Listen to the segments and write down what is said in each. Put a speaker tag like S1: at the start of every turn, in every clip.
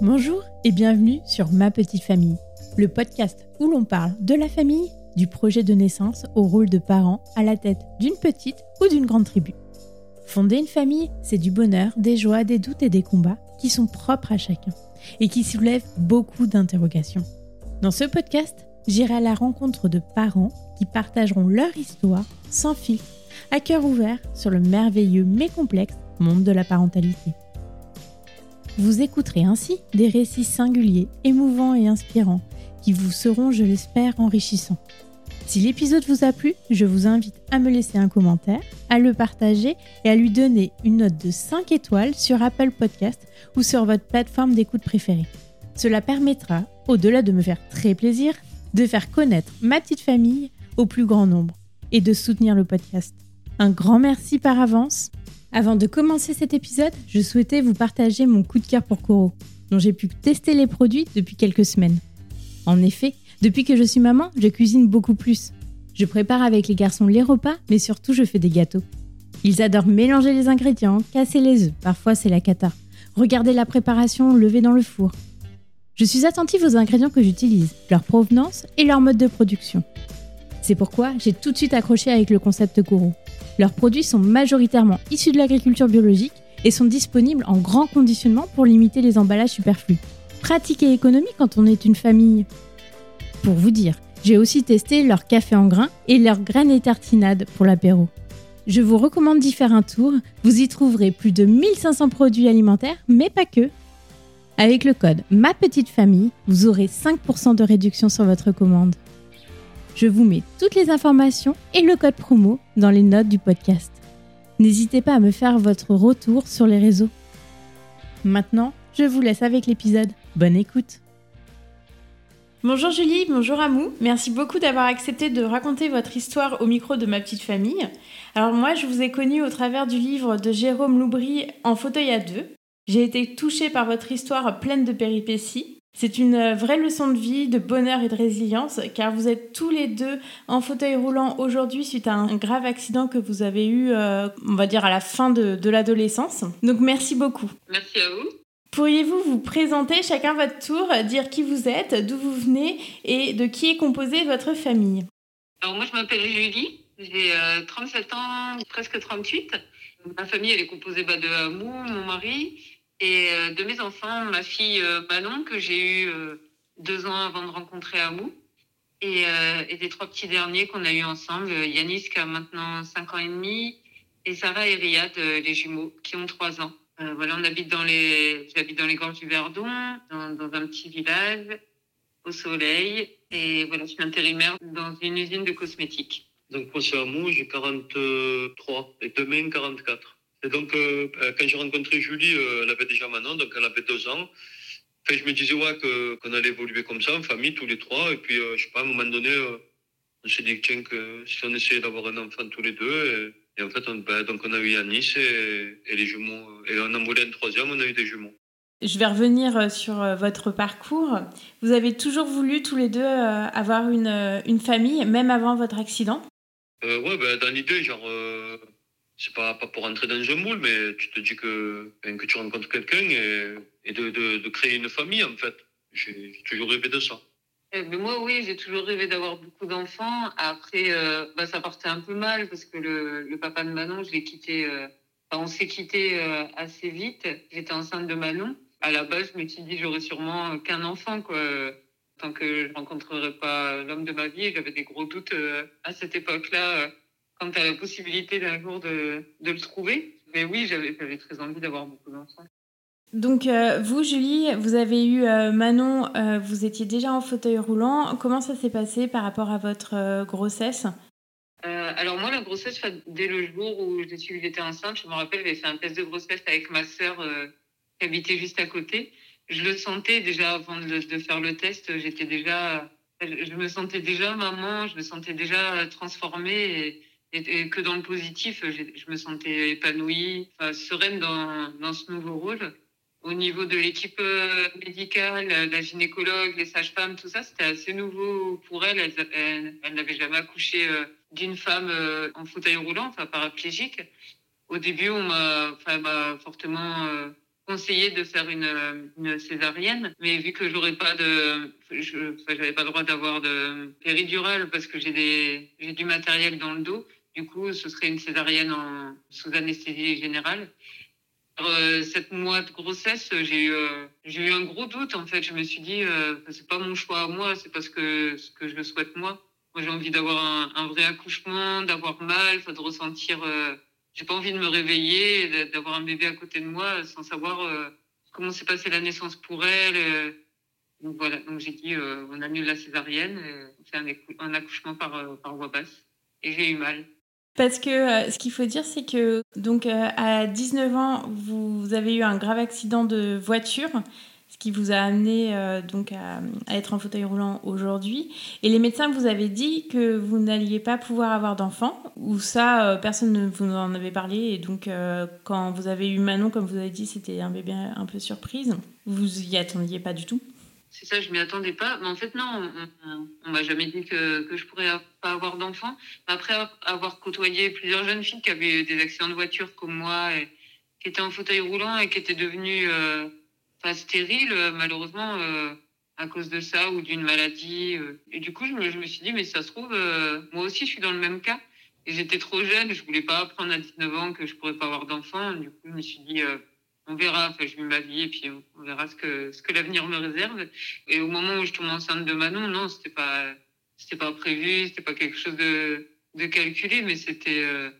S1: Bonjour et bienvenue sur Ma Petite Famille, le podcast où l'on parle de la famille, du projet de naissance au rôle de parent à la tête d'une petite ou d'une grande tribu. Fonder une famille, c'est du bonheur, des joies, des doutes et des combats qui sont propres à chacun et qui soulèvent beaucoup d'interrogations. Dans ce podcast, j'irai à la rencontre de parents qui partageront leur histoire sans fil, à cœur ouvert sur le merveilleux mais complexe monde de la parentalité. Vous écouterez ainsi des récits singuliers, émouvants et inspirants qui vous seront, je l'espère, enrichissants. Si l'épisode vous a plu, je vous invite à me laisser un commentaire, à le partager et à lui donner une note de 5 étoiles sur Apple Podcast ou sur votre plateforme d'écoute préférée. Cela permettra, au-delà de me faire très plaisir, de faire connaître ma petite famille au plus grand nombre et de soutenir le podcast. Un grand merci par avance avant de commencer cet épisode, je souhaitais vous partager mon coup de cœur pour Koro, dont j'ai pu tester les produits depuis quelques semaines. En effet, depuis que je suis maman, je cuisine beaucoup plus. Je prépare avec les garçons les repas, mais surtout je fais des gâteaux. Ils adorent mélanger les ingrédients, casser les œufs, parfois c'est la cata. Regarder la préparation levée dans le four. Je suis attentive aux ingrédients que j'utilise, leur provenance et leur mode de production. C'est pourquoi j'ai tout de suite accroché avec le concept Koro. Leurs produits sont majoritairement issus de l'agriculture biologique et sont disponibles en grand conditionnement pour limiter les emballages superflus. Pratique et économie quand on est une famille. Pour vous dire, j'ai aussi testé leur café en grains et leurs graines et tartinades pour l'apéro. Je vous recommande d'y faire un tour, vous y trouverez plus de 1500 produits alimentaires, mais pas que. Avec le code Ma Petite Famille, vous aurez 5% de réduction sur votre commande. Je vous mets toutes les informations et le code promo dans les notes du podcast. N'hésitez pas à me faire votre retour sur les réseaux. Maintenant, je vous laisse avec l'épisode. Bonne écoute. Bonjour Julie, bonjour Amou. Merci beaucoup d'avoir accepté de raconter votre histoire au micro de ma petite famille. Alors moi, je vous ai connu au travers du livre de Jérôme Loubry En fauteuil à deux. J'ai été touchée par votre histoire pleine de péripéties c'est une euh, vraie leçon de vie, de bonheur et de résilience, car vous êtes tous les deux en fauteuil roulant aujourd'hui suite à un grave accident que vous avez eu, euh, on va dire, à la fin de, l'adolescence. Donc merci beaucoup.
S2: Merci à vous.
S1: Pourriez-vous vous présenter chacun votre tour, dire qui vous êtes, d'où vous venez et de qui est composée votre famille?
S2: Alors moi je m'appelle Julie, j'ai 37 euh, ans, presque 38. Ma famille elle est composée bah, de Amou, mon mari, et euh, de mes enfants, ma fille euh, Manon, que j'ai eu euh, deux ans avant de rencontrer Amou, et, des trois petits derniers qu'on a eu ensemble, Yanis qui a maintenant cinq ans et demi, et Sarah et Riyad, les jumeaux, qui ont trois ans. voilà, on habite dans les, j'habite dans les gorges du Verdon, dans, dans, un petit village, au soleil, et voilà, je suis intérimaire dans une usine de cosmétiques.
S3: Donc moi c'est Amou, j'ai 43, et demain 44. Et donc, euh, euh, quand j'ai rencontré Julie, euh, elle avait déjà Manon, donc elle avait deux ans. Enfin, je me disais ouais, qu'on allait évoluer comme ça, en famille, tous les trois. Et puis, je sais pas, à un moment donné, on s'est dit tiens, que si on essayait d'avoir un enfant tous les deux. Et, en fait, on, ben, donc on a eu Yanis et, et, les jumeaux. Et on a voulu un troisième, on a eu des jumeaux.
S1: Je vais revenir sur votre parcours. Vous avez toujours voulu tous les deux avoir une, une famille, même avant votre accident?
S3: Euh, Ouais, ben, dans l'idée, genre, c'est pas, pas pour entrer dans un moule, mais tu te dis que, ben, que tu rencontres quelqu'un et, et de, de, créer une famille, en fait. J'ai toujours rêvé de ça.
S2: Eh, mais moi, oui, j'ai toujours rêvé d'avoir beaucoup d'enfants. Après, euh, bah, ça partait un peu mal parce que le, le papa de Manon, je l'ai quitté. Euh, on s'est quitté euh, assez vite. J'étais enceinte de Manon. À la base, je me suis dit, j'aurais sûrement qu'un enfant, quoi. Tant que je rencontrerai pas l'homme de ma vie, j'avais des gros doutes à cette époque-là quand tu as la possibilité d'un jour de, de, le trouver. Mais oui, j'avais très envie d'avoir beaucoup d'enfants.
S1: Donc euh, vous, Julie, vous avez eu euh, Manon, euh, vous étiez déjà en fauteuil roulant. Comment ça s'est passé par rapport à votre grossesse?
S2: Alors moi, la grossesse, dès le jour où j'ai su que j'étais enceinte, je me rappelle, j'avais fait un test de grossesse avec ma sœur qui habitait juste à côté. Je le sentais déjà avant de, de faire le test, j'étais déjà, je me sentais déjà maman, je me sentais déjà transformée. Et, et, que dans le positif, je me sentais épanouie, sereine dans, dans ce nouveau rôle. Au niveau de l'équipe euh, médicale, la gynécologue, les sages-femmes, tout ça, c'était assez nouveau pour elle. Elle, n'avait jamais accouché euh, d'une femme euh, en fauteuil roulant, enfin paraplégique. Au début, on m'a enfin, fortement conseillé de faire une, une césarienne, mais vu que j'aurais pas de, je, j'avais pas le droit d'avoir de péridurale parce que j'ai des, j'ai du matériel dans le dos. Du coup, ce serait une césarienne en, sous anesthésie générale. Euh, cette mois de grossesse, j'ai eu, euh, j'ai eu un gros doute en fait. Je me suis dit, euh, c'est pas mon choix à moi, c'est parce que ce que je le souhaite moi. Moi, j'ai envie d'avoir un, un, vrai accouchement, d'avoir mal, de ressentir. Euh, j'ai pas envie de me réveiller, d'avoir un bébé à côté de moi sans savoir comment s'est passée la naissance pour elle. Donc voilà, donc j'ai dit, on annule la césarienne, on fait un, accouchement par, par basse, et j'ai eu mal.
S1: Parce que euh, ce qu'il faut dire, c'est que donc euh, à 19 ans, vous avez eu un grave accident de voiture, ce qui vous a amené euh, donc à, à, être en fauteuil roulant aujourd'hui. Et les médecins vous avaient dit que vous n'alliez pas pouvoir avoir d'enfant, ou ça, personne ne vous en avait parlé. Et donc, quand vous avez eu Manon, comme vous avez dit, c'était un bébé un peu surprise. Vous y attendiez pas du tout
S2: c'est ça, je m'y attendais pas. Mais en fait, non, on, on, m'a jamais dit que, que je pourrais pas avoir d'enfant. Après avoir côtoyé plusieurs jeunes filles qui avaient des accidents de voiture comme moi, qui étaient en fauteuil roulant et qui étaient devenues euh, pas stériles, malheureusement, euh, à cause de ça ou d'une maladie. Euh. Et du coup, je me, je me, suis dit, mais ça se trouve, euh, moi aussi, je suis dans le même cas. Et j'étais trop jeune, je voulais pas apprendre à 19 ans que je pourrais pas avoir d'enfant. Du coup, je me suis dit, euh, on verra. Enfin, je ma vie et puis on verra ce que ce que l'avenir me réserve. Et au moment où je tombe enceinte de Manon, non, c'était pas c'était pas prévu, c'était pas quelque chose de de calculé, mais c'était euh...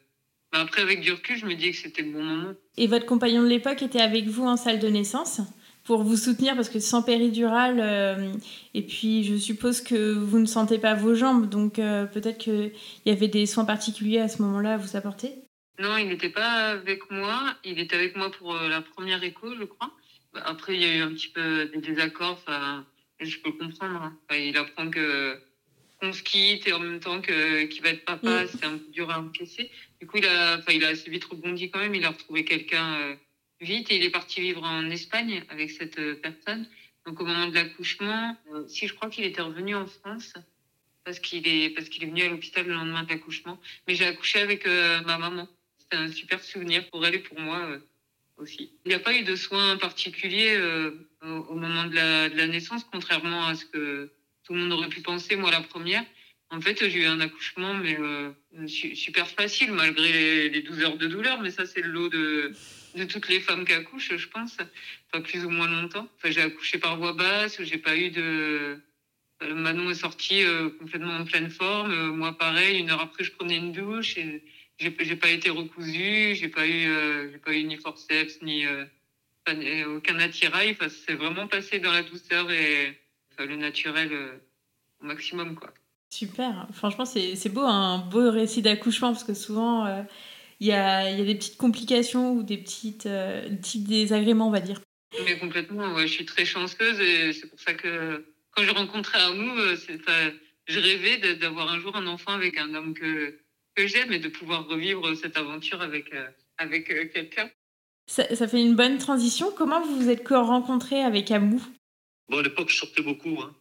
S2: ben après avec du recul, je me dis que c'était le bon moment.
S1: Et votre compagnon de l'époque était avec vous en salle de naissance pour vous soutenir parce que sans péridurale euh, et puis je suppose que vous ne sentez pas vos jambes donc euh, peut-être qu'il y avait des soins particuliers à ce moment-là à vous apporter?
S2: Non, il n'était pas avec moi. Il était avec moi pour euh, la première écho, je crois. Après, il y a eu un petit peu des désaccords. Enfin, je peux comprendre. Hein. Enfin, il apprend que qu'on se quitte et en même temps que qu'il va être papa, mmh. c'est un peu dur à encaisser. Du coup, il a, enfin, il a assez vite rebondi quand même. Il a retrouvé quelqu'un euh, vite et il est parti vivre en Espagne avec cette euh, personne. Donc, au moment de l'accouchement, euh, si je crois qu'il était revenu en France parce qu'il est parce qu'il est venu à l'hôpital le lendemain de l'accouchement. Mais j'ai accouché avec ma maman c'était un super souvenir pour elle et pour moi euh, aussi. Il n'y a pas eu de soins particuliers euh, au, moment de la, naissance, contrairement à ce que tout le monde aurait pu penser, moi la première. En fait, j'ai eu un accouchement, mais euh, super facile, malgré les, les 12 heures de douleur, mais ça, c'est le lot de, toutes les femmes qui accouchent, je pense, enfin, plus ou moins longtemps. Enfin, j'ai accouché par voie basse, j'ai pas eu de... Manon est sortie complètement en pleine forme. Moi, pareil, une heure après, je prenais une douche j'ai, pas été recousue, j'ai pas eu, euh, j'ai pas eu ni forceps ni euh, aucun attirail. Enfin, c'est vraiment passé dans la douceur et enfin, le naturel euh, au maximum, quoi.
S1: Super. Franchement, c'est, c'est beau, un beau récit d'accouchement parce que souvent il y a, y, a, des petites complications ou des petites petits désagréments, on va dire.
S2: Mais complètement. Ouais, je suis très chanceuse et c'est pour ça que quand je rencontrais Amou, je rêvais d'avoir un jour un enfant avec un homme que que j'aime et de pouvoir revivre cette aventure avec, euh, avec euh, quelqu'un.
S1: Ça, ça, fait une bonne transition. Comment vous vous êtes rencontrés avec Amou?
S3: Bon, à l'époque, je sortais beaucoup. Hein.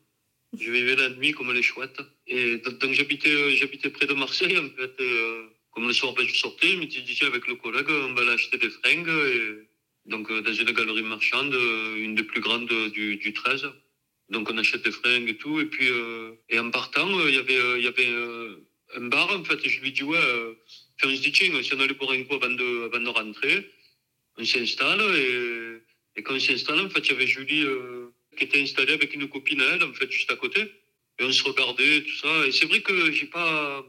S3: Je vivais la nuit comme les chouettes. Et donc, j'habitais, euh, j'habitais près de Marseille, en fait. Et, euh, comme le soir, ben, je sortais, je m'étais dit, avec le collègue, on va aller acheter des fringues. Et, donc, dans une galerie marchande, une des plus grandes du, du 13. Donc, on achète des fringues et tout. Et puis, euh, et en partant, il y avait, il y avait un bar, en fait, je lui dis, ouais, euh, faire un stitching, si on allait boire un coup avant de, avant de rentrer, on s'installe, et, quand on s'installe, en fait, il y avait Julie euh, qui était installée avec une copine à elle, en fait, juste à côté, et on se regardait, tout ça, et c'est vrai que j'ai pas,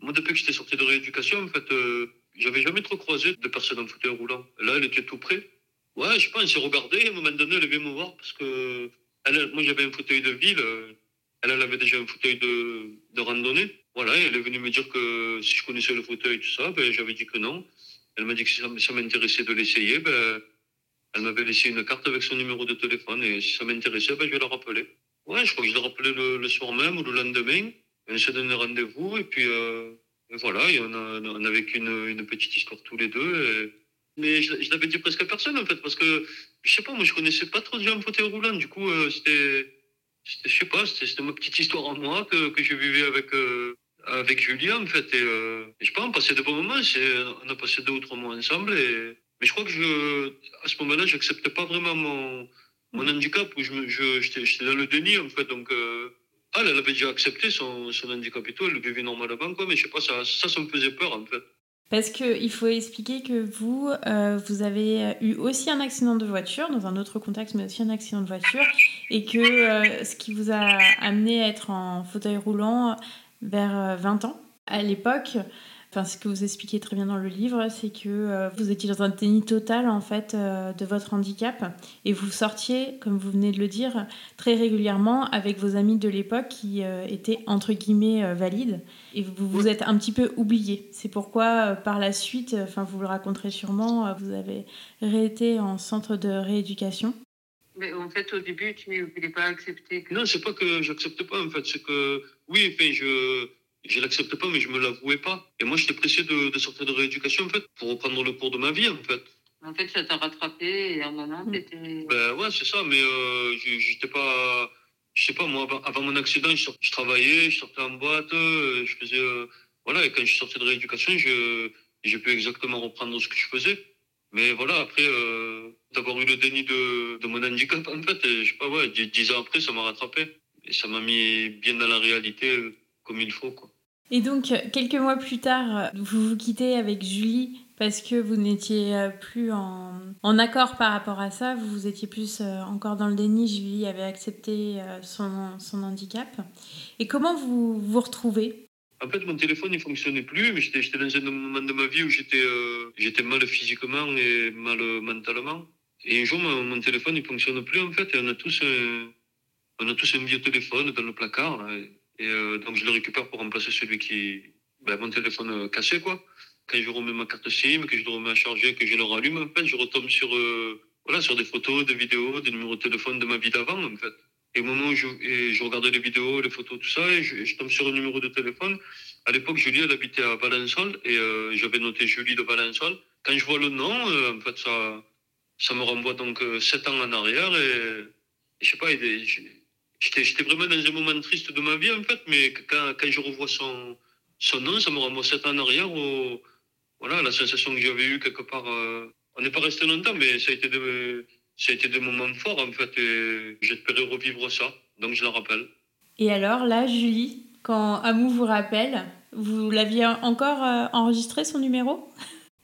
S3: moi, depuis que j'étais sorti de rééducation, en fait, euh, j'avais jamais trop croisé de personnes en fauteuil roulant. Là, elle était tout près. Ouais, je sais pas, on s'est regardé, à un moment donné, elle vient me voir, parce que, elle, moi, j'avais un fauteuil de ville, elle, elle avait déjà un fauteuil de, de randonnée. Voilà, elle est venue me dire que si je connaissais le fauteuil, tout ça, ben, j'avais dit que non. Elle m'a dit que si ça m'intéressait de l'essayer, ben, elle m'avait laissé une carte avec son numéro de téléphone et si ça m'intéressait, ben, je vais la rappeler. Ouais, je crois que je l'ai rappelé le, soir même ou le lendemain. On s'est donné rendez-vous et puis euh, et voilà, et on, a, on a vécu une, petite histoire tous les deux. Et... Mais je, je l'avais dit presque à personne en fait, parce que je sais pas, moi je connaissais pas trop gens en fauteuil roulant. Du coup, euh, c'était, je sais pas, c'était ma petite histoire en moi que, que je vivais avec. Euh, avec Julien, en fait. Et, euh, et je pense, on passait de bons moments. On a passé deux ou trois mois ensemble et, Mais je crois que je, à ce moment-là, j'acceptais pas vraiment mon, mon handicap, où je, me- je, j'étais, j'étais dans le déni, en fait. Donc, euh, ah, elle avait déjà accepté son, son handicap et tout, elle le vivait normalement, quoi. Mais je sais pas, ça, ça, ça me faisait peur, en fait.
S1: Parce qu'il faut expliquer que vous, euh, vous avez eu aussi un accident de voiture, dans un autre contexte, mais aussi un accident de voiture, et que euh, ce qui vous a amené à être en fauteuil roulant vers euh, 20 ans, à l'époque, enfin ce que vous expliquez très bien dans le livre, c'est que euh, vous étiez dans un déni total en fait euh, de votre handicap, et vous sortiez, comme vous venez de le dire, très régulièrement avec vos amis de l'époque qui euh, étaient entre guillemets euh, valides et vous vous êtes un petit peu oublié. C'est pourquoi euh, par la suite, euh, enfin vous le raconterez sûrement, euh, vous avez réété en centre de rééducation.
S2: Mais en fait, au début, tu ne voulais pas accepter que.
S3: Non, c'est pas que j'accepte pas, en fait. C'est que, oui, enfin, je, je l'accepte pas, mais je me l'avouais pas. Et moi, j'étais pressé de, de sortir de rééducation, en fait, pour reprendre le cours de ma vie, en fait.
S2: En fait, ça t'a rattrapé et à un moment, t'étais.
S3: Ben ouais, c'est ça, mais euh, je- j'étais pas. Je sais pas, moi, avant, avant mon accident, je, sort- je travaillais, je sortais en boîte, euh, je faisais. euh, voilà, et quand je sorti de rééducation, je, j'ai pu exactement reprendre ce que je faisais. Mais voilà, après, euh, d'avoir eu le déni de, de mon handicap, en fait, et je sais pas, ouais, dix, ans après, ça m'a rattrapé. Et ça m'a mis bien dans la réalité, euh, comme il faut, quoi.
S1: Et donc, euh, quelques mois plus tard, euh, vous vous quittez avec Julie parce que vous n'étiez plus en, en accord par rapport à ça, vous étiez plus encore dans le déni, Julie avait accepté son, son handicap. Et comment vous vous retrouvez?
S3: En fait, mon téléphone, il fonctionnait plus, mais j'étais, dans un moment de ma vie où j'étais, euh, mal physiquement et mal mentalement. Et un jour, mon, téléphone, il fonctionne plus, en fait, et on a tous on a tous un vieux téléphone dans le placard, là, et, euh, donc je le récupère pour remplacer celui qui, ben, mon téléphone euh, cassé, quoi. Quand je remets ma carte SIM, que je le remets à charger, que je le rallume, en fait, je retombe sur, euh, voilà, sur des photos, des vidéos, des numéros de téléphone de ma vie d'avant, en fait. Et au moment où je, et je regardais les vidéos, les photos, tout ça, et je, tombe sur un numéro de téléphone. À l'époque, Julie, elle habitait à Valençol, et j'avais noté Julie de Valençol. Quand je vois le nom, en fait, ça, ça me renvoie donc euh, sept ans en arrière, et, et je sais pas, j'étais j'étais vraiment dans un moment triste de ma vie, en fait, mais quand, quand je revois son, son nom, ça me renvoie sept ans en arrière, au, voilà, la sensation que j'avais eue quelque part. euh, on n'est pas resté longtemps, mais ça a été des, ça a été des moments forts, en fait, et j'espérais revivre ça, donc je la rappelle.
S1: Et alors là, Julie, quand Amou vous rappelle, vous l'aviez encore euh, enregistré son numéro?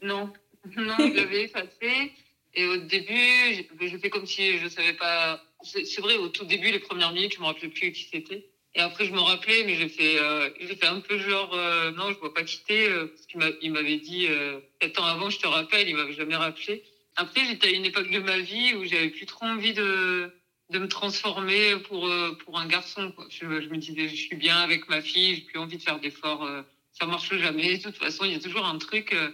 S2: Non, non, je l'avais effacé. Et au début, j'ai fait comme si je savais pas. C'est vrai, au tout début, les premières minutes, je me rappelais plus qui c'était. Et après, je me rappelais, mais j'ai fait, euh, j'ai fait un peu genre, euh, non, je vois pas quitter, euh, parce qu'il m'a- il m'avait dit, euh, ans avant, je te rappelle, il m'avait jamais rappelé. Après, j'étais à une époque de ma vie où j'avais plus trop envie de, de me transformer pour, euh, pour un garçon. Quoi. Je, je me disais, je suis bien avec ma fille, j'ai plus envie de faire d'efforts, euh, ça marche jamais. De toute façon, il y a toujours un truc. euh,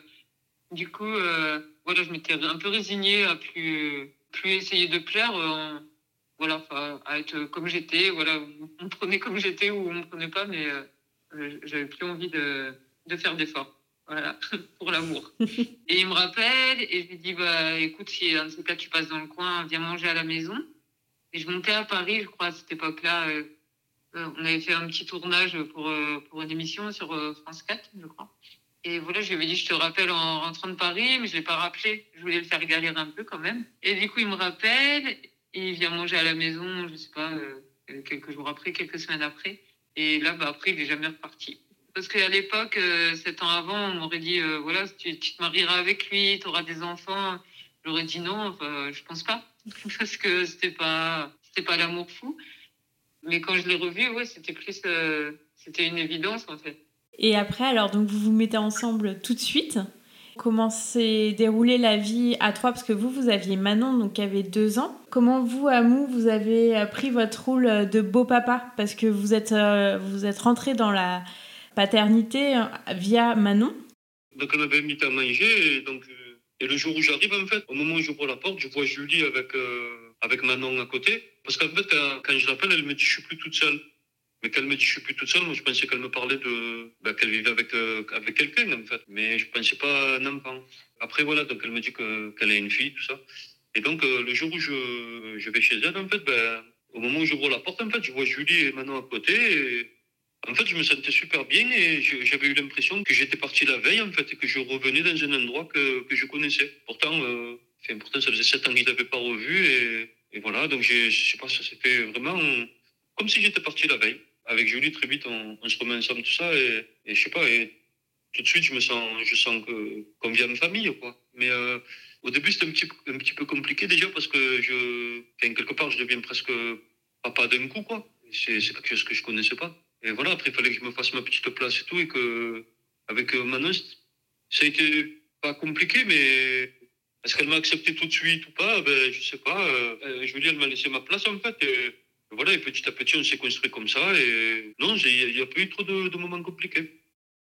S2: du coup, voilà, je m'étais un peu résignée à plus, plus essayer de plaire, euh, voilà, à être comme j'étais. Voilà, on me prenait comme j'étais ou on me prenait pas, mais euh, euh, j'avais plus envie de, de faire d'efforts. Voilà, pour l'amour. et il me rappelle et je lui dis, bah, écoute, si de ces cas tu passes dans le coin, viens manger à la maison. Et je montais à Paris, je crois, à cette époque-là. euh, on avait fait un petit tournage pour, pour une émission sur France 4, je crois. Et voilà, je lui avais dit, je te rappelle en rentrant de Paris, mais je l'ai pas rappelé. Je voulais le faire galérer un peu quand même. Et du coup, il me rappelle, il vient manger à la maison, je sais pas, euh, quelques jours après, quelques semaines après. Et là, bah, après, il est jamais reparti. Parce qu'à l'époque, euh, sept ans avant, on m'aurait dit, euh, voilà, tu, te marieras avec lui, tu auras des enfants. J'aurais dit non, enfin, je pense pas. Parce que c'était pas, pas l'amour fou. Mais quand je l'ai revu, ouais, c'était plus, c'était une évidence, en fait.
S1: Et après, alors, donc vous vous mettez ensemble tout de suite. Comment s'est déroulée la vie à trois Parce que vous, vous aviez Manon, donc qui avait deux ans. Comment vous, Amou, vous avez pris votre rôle de beau papa? Parce que vous êtes, euh, êtes rentré dans la paternité euh, via Manon.
S3: Donc on avait mis à manger et donc euh, et le jour où j'arrive en fait, au moment où j'ouvre la porte, je vois Julie avec euh, avec Manon à côté. Parce qu'en fait quand, quand je l'appelle, elle me dit je suis plus toute seule. Mais quand elle me dit je suis plus toute seule, moi je pensais qu'elle me parlait de bah, qu'elle vivait avec euh, avec quelqu'un en fait. Mais je pensais pas à un enfant. Après voilà donc elle me dit que qu'elle a une fille tout ça. Et donc euh, le jour où je je vais chez elle en fait, ben, au moment où j'ouvre la porte en fait, je vois Julie et Manon à côté. Et, En fait, je me sentais super bien et j'avais eu l'impression que j'étais parti la veille, en fait, et que je revenais dans un endroit que, que je connaissais. Pourtant, euh, ça faisait sept ans que je l'avais pas revu et, et voilà. Donc, je sais pas, ça s'est fait vraiment comme si j'étais parti la veille. Avec Julie, très vite, on, se remet ensemble, tout ça, et, et je sais pas, et tout de suite, je me sens, je sens que qu'on vient de famille, quoi. Mais euh, au début, c'était un petit, un petit peu compliqué déjà parce que je, quelque part, je deviens presque papa d'un coup, quoi. C'est quelque chose que je connaissais pas. Et voilà, après, il fallait que je me fasse ma petite place et tout, et que, avec euh, Manon, ça a été pas compliqué, mais est-ce qu'elle m'a accepté tout de suite ou pas? Ben, je sais pas. Euh, dire, elle m'a laissé ma place, en fait. Voilà, et petit à petit, on s'est construit comme ça, et non, il n'y a, pas eu trop de, de moments compliqués.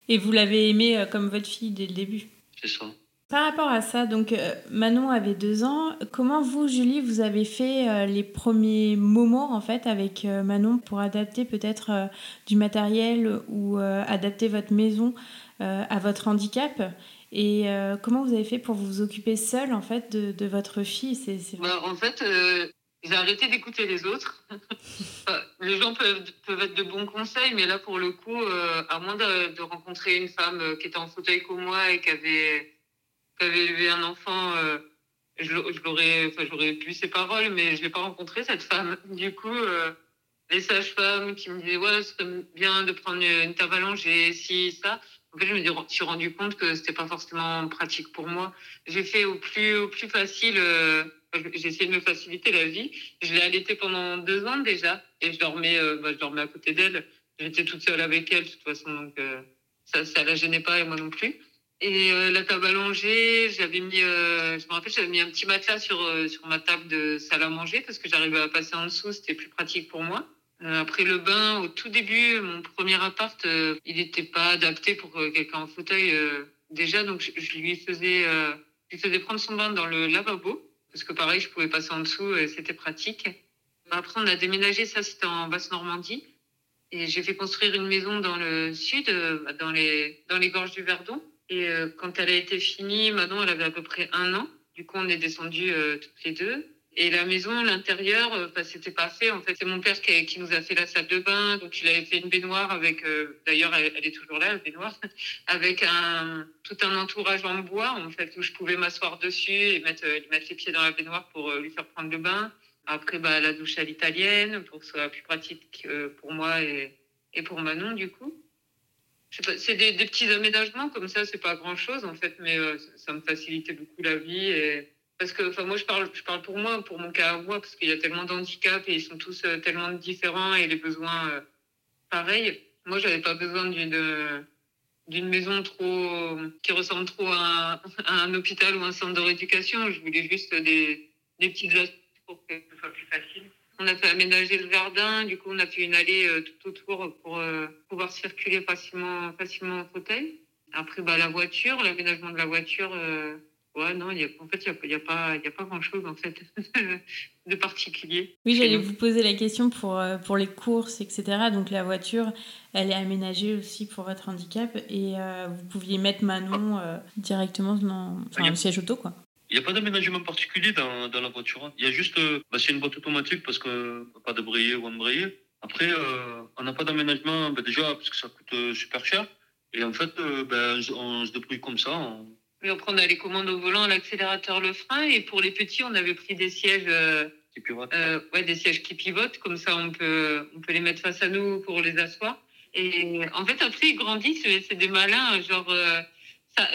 S1: Et vous l'avez aimé euh, comme votre fille dès le début?
S3: C'est ça.
S1: Par rapport à ça, donc euh, Manon avait deux ans. Comment vous, Julie, vous avez fait euh, les premiers moments en fait avec Manon pour adapter peut-être du matériel ou adapter votre maison à votre handicap? Et comment vous avez fait pour vous occuper seule en fait de, votre fille?
S2: C'est, bah, En fait, j'ai arrêté d'écouter les autres. les gens peuvent, peuvent être de bons conseils, mais là, pour le coup, euh, à moins de, de, rencontrer une femme euh, qui était en fauteuil comme moi et qui avait, qui avait élevé un enfant, euh, je, je l'aurais, enfin, j'aurais pu ses paroles, mais je l'ai pas rencontré cette femme. Du coup, euh, les sages-femmes qui me disaient ouais, c'est bien de prendre une table allongée, si ça. En fait, je me suis rendu compte que c'était pas forcément pratique pour moi. J'ai fait au plus, au plus facile. J'ai essayé de me faciliter la vie. Je l'ai allaitée pendant deux ans déjà et je dormais, euh, bah, je dormais à côté d'elle. J'étais toute seule avec elle de toute façon, donc euh, ça, ça la gênait pas et moi non plus. Et euh, la table allongée, j'avais mis, je me rappelle, j'avais mis un petit matelas sur sur ma table de salle à manger parce que j'arrivais à passer en dessous, c'était plus pratique pour moi. après le bain, au tout début, mon premier appart, il n'était pas adapté pour quelqu'un en fauteuil déjà, donc je lui faisais, je lui faisais prendre son bain dans le lavabo parce que pareil, je pouvais passer en dessous et c'était pratique. Après, on a déménagé, ça c'était en Basse-Normandie. Et j'ai fait construire une maison dans le sud, euh, dans les, dans les gorges du Verdon. Et euh, quand elle a été finie, maintenant elle avait à peu près un an. Du coup, on est descendus euh, toutes les deux. Et la maison, l'intérieur, euh, bah, c'était pas fait. En fait, c'est mon père qui, qui, nous a fait la salle de bain. Donc, il avait fait une baignoire avec, euh, d'ailleurs, elle, est toujours là, la baignoire, avec un, tout un entourage en bois, en fait, où je pouvais m'asseoir dessus et mettre, euh, mettre les pieds dans la baignoire pour lui faire prendre le bain. Après, bah, la douche à l'italienne pour que ce soit plus pratique pour moi et, et pour Manon, du coup. C'est des, des, petits aménagements comme ça, c'est pas grand chose, en fait, mais ça me facilitait beaucoup la vie et, parce que enfin moi je parle je parle pour moi pour mon cas à moi parce qu'il y a tellement d'handicaps et ils sont tous euh, tellement différents et les besoins euh, pareils. Moi j'avais pas besoin d'une d'une maison trop qui ressemble trop à un, hôpital ou un centre de rééducation. Je voulais juste des des petites astuces pour que ce soit plus facile. On a fait aménager le jardin du coup on a fait une allée euh, tout autour pour pouvoir circuler facilement facilement en fauteuil. Après bah la voiture l'aménagement de la voiture Ouais, non, y a, en fait, il n'y a, y a, pas, y a pas grand-chose en fait, de particulier.
S1: Oui, j'allais vous poser la question pour, euh, pour les courses, etc. Donc la voiture, elle est aménagée aussi pour votre handicap et euh, vous pouviez mettre Manon euh, directement dans enfin, le siège auto, quoi.
S3: Il n'y a pas d'aménagement particulier dans, dans, la voiture. Hein. Il y a juste, bah, c'est une boîte automatique parce que pas débrayer ou embrayer. Après, on n'a pas d'aménagement, bah, déjà parce que ça coûte super cher. Et en fait, bah, on se débrouille comme ça. On
S2: et après, on a les commandes au volant, l'accélérateur, le frein. Et pour les petits, on avait pris des sièges, euh,
S3: qui pivotent.
S2: Euh, ouais, des sièges qui pivotent. Comme ça, on peut, on peut les mettre face à nous pour les asseoir. Et en fait, après, ils grandissent. C'est des malins. Genre, euh,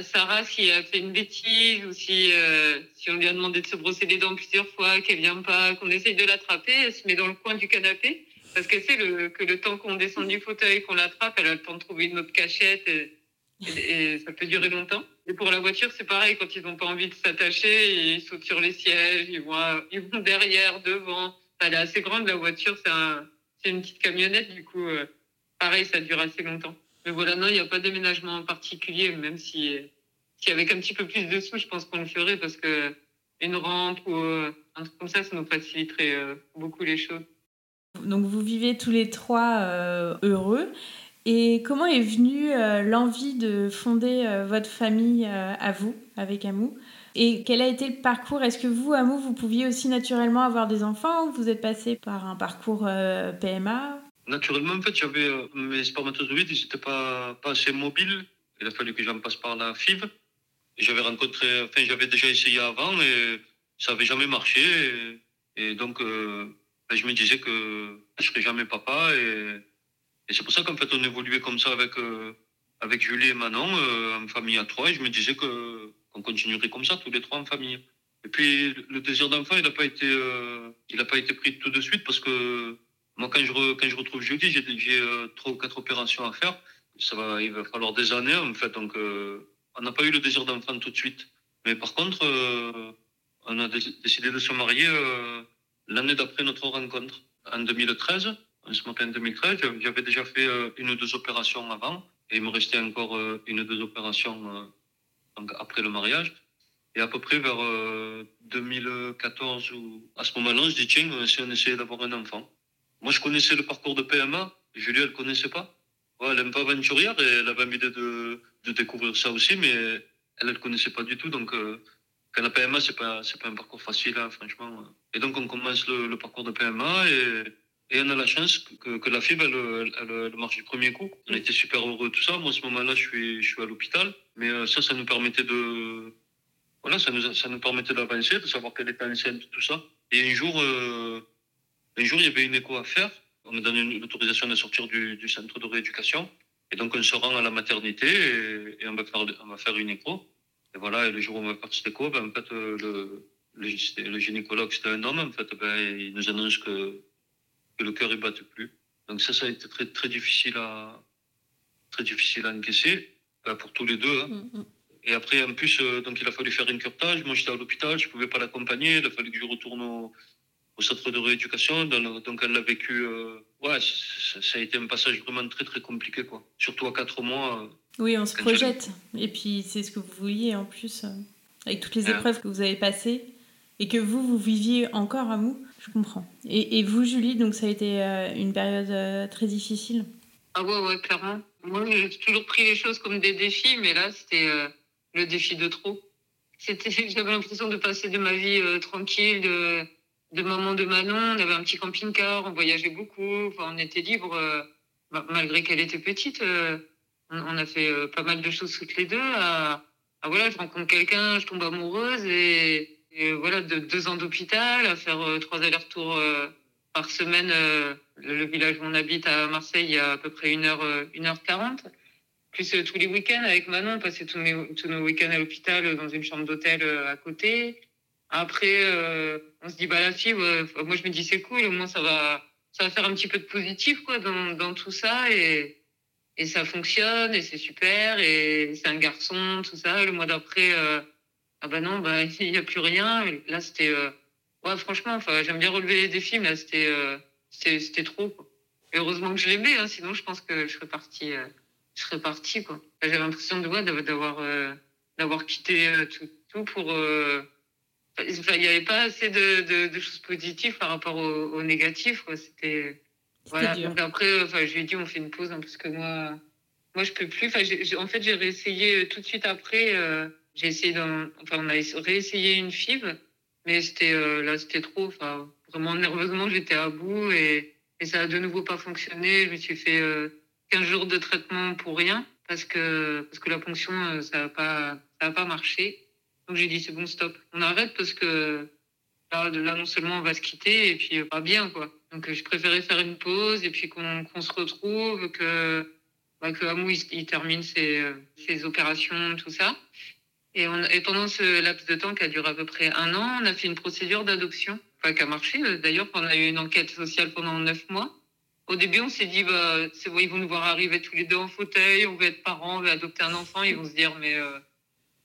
S2: Sarah, si elle fait une bêtise ou si, euh, si on lui a demandé de se brosser les dents plusieurs fois, qu'elle vient pas, qu'on essaye de l'attraper, elle se met dans le coin du canapé. Parce qu'elle sait le, que le temps qu'on descend du fauteuil, qu'on l'attrape, elle a le temps de trouver une autre cachette. Et, et ça peut durer longtemps. Et pour la voiture, c'est pareil, quand ils n'ont pas envie de s'attacher, ils sautent sur les sièges, ils vont, ils vont derrière, devant. Elle est assez grande, la voiture, c'est un, une petite camionnette, du coup, euh, pareil, ça dure assez longtemps. Mais voilà, non, il n'y a pas d'aménagement en particulier, même si, si avec un petit peu plus de sous, je pense qu'on le ferait, parce que une rampe ou euh, un truc comme ça, ça nous faciliterait euh, beaucoup les choses.
S1: Donc vous vivez tous les trois heureux. Et comment est venue euh, l'envie de fonder euh, votre famille euh, à vous, avec Amou? Et quel a été le parcours? Est-ce que vous, Amou, vous pouviez aussi naturellement avoir des enfants ou vous êtes passé par un parcours PMA
S3: Naturellement, en fait, j'avais mes spermatozoïdes, ils n'étaient pas, assez mobiles. Il a fallu que j'en passe par la FIV. J'avais rencontré, enfin, j'avais déjà essayé avant et ça n'avait jamais marché. Et, donc, ben, je me disais que je serais jamais papa. Et c'est pour ça qu'en fait, on évoluait comme ça avec, avec Julie et Manon, en famille à trois. Et je me disais que qu'on continuerait comme ça, tous les trois en famille. Et puis le désir d'enfant, il n'a pas été, euh, il pas été pris tout de suite parce que moi, quand je, quand je retrouve Julie, j'ai euh, trois ou quatre opérations à faire. Ça va, il va falloir des années en fait. Donc, euh, on n'a pas eu le désir d'enfant tout de suite. Mais par contre, on a décidé de se marier l'année d'après notre rencontre, en 2013. On se marie en 2013. J'avais déjà fait une ou deux opérations avant. Et il me restait encore une ou deux opérations après le mariage. Et à peu près vers 2014, ou à ce moment-là, je dis tiens, euh, si on essayait d'avoir un enfant. Moi, je connaissais le parcours de PMA. Julie, elle ne connaissait pas. Ouais, elle n'aime pas aventurière et elle avait envie de, de, découvrir ça aussi, mais elle ne le connaissait pas du tout. Donc, euh, quand la PMA, ce n'est pas, pas un parcours facile, hein, franchement. Et donc, on commence le, parcours de PMA et, et, on a la chance que, que la fille, elle, elle, marche du premier coup. On a été super heureux, tout ça. Moi, à ce moment-là, je suis, je suis à l'hôpital. Mais euh, ça, ça nous permettait de, voilà, ça nous, ça nous permettait d'avancer, de savoir qu'elle était enceinte, tout ça. Et un jour, euh, un jour, il y avait une écho à faire. On a donné l'autorisation de sortir du, du, centre de rééducation. Et donc, on se rend à la maternité et, et on, va faire, on va faire une écho. Et voilà, et le jour où on va faire cette écho, ben, en fait, euh, le, le, le gynécologue, c'était un homme, en fait, ben, il nous annonce que, que le cœur ne batte plus. Donc ça, ça a été très, très, difficile, à, très difficile à encaisser, ben, pour tous les deux. Hein. Mm, mm. Et après, en plus, euh, donc il a fallu faire un curtage. Moi, j'étais à l'hôpital, je ne pouvais pas l'accompagner. Il a fallu que je retourne au, centre de rééducation. Donc, elle l'a vécu. Euh, ouais, ça, a été un passage vraiment très, très compliqué, quoi. Surtout à quatre mois. Euh,
S1: oui, on se projette. Et puis, c'est ce que vous vouliez en plus, avec toutes les épreuves que vous avez passées et que vous, vous viviez encore à vous. Je comprends. Et, et vous, Julie, donc ça a été une période très difficile?
S2: Ah ouais, ouais, clairement. Moi, j'ai toujours pris les choses comme des défis, mais là, c'était le défi de trop. C'était, j'avais l'impression de passer de ma vie euh, tranquille, de, de maman de Manon. On avait un petit camping-car, on voyageait beaucoup, on était libre, euh, malgré qu'elle était petite. Euh, on, a fait pas mal de choses toutes les deux. À, voilà, je rencontre quelqu'un, je tombe amoureuse et, voilà, de, deux ans d'hôpital, à faire trois allers-retours par semaine. Le, village où on habite à Marseille, il y a à peu près une heure, une heure quarante plus euh, tous les week-ends avec Manon, on passait tous, nos week-ends à l'hôpital euh, dans une chambre d'hôtel euh, à côté. Après, on se dit, bah la fille, moi je me dis c'est cool, au moins ça va, ça va faire un petit peu de positif quoi dans, dans tout ça et, et ça fonctionne et c'est super et c'est un garçon, tout ça. Le mois d'après, ah bah non, bah il n'y a plus rien. là c'était, ouais franchement, enfin j'aime bien relever les défis, mais là c'était, c'était, trop. heureusement que je l'aimais, hein, sinon je pense que je serais partie je serais partie quoi. J'avais l'impression de d'avoir euh, d'avoir quitté euh, tout, tout, pour. Euh, il n'y avait pas assez de, de, choses positives par rapport au, au négatif. C'était voilà. Donc après, enfin, je lui ai dit on fait une pause hein, parce que moi, moi je peux plus. Enfin, en fait, j'ai réessayé tout de suite après. J'ai essayé enfin, on a réessayé une FIV, mais c'était là, c'était trop. Enfin, vraiment nerveusement, j'étais à bout et, et ça a de nouveau pas fonctionné. Je me suis fait 15 jours de traitement pour rien parce que, parce que la ponction, euh, ça n'a pas, ça pas marché. Donc j'ai dit, c'est bon, stop. On arrête parce que là, non seulement on va se quitter et puis pas bien, quoi. Donc je préférais faire une pause et puis qu'on se retrouve, que, bah, que Amou il, termine ses, ses, opérations, tout ça. Et, pendant ce laps de temps qui a duré à peu près un an, on a fait une procédure d'adoption, enfin qui a marché. D'ailleurs, on a eu une enquête sociale pendant neuf mois. Au début, on s'est dit, bah, ils vont nous voir arriver tous les deux en fauteuil, on veut être parents, on veut adopter un enfant. Ils vont se dire, mais, euh,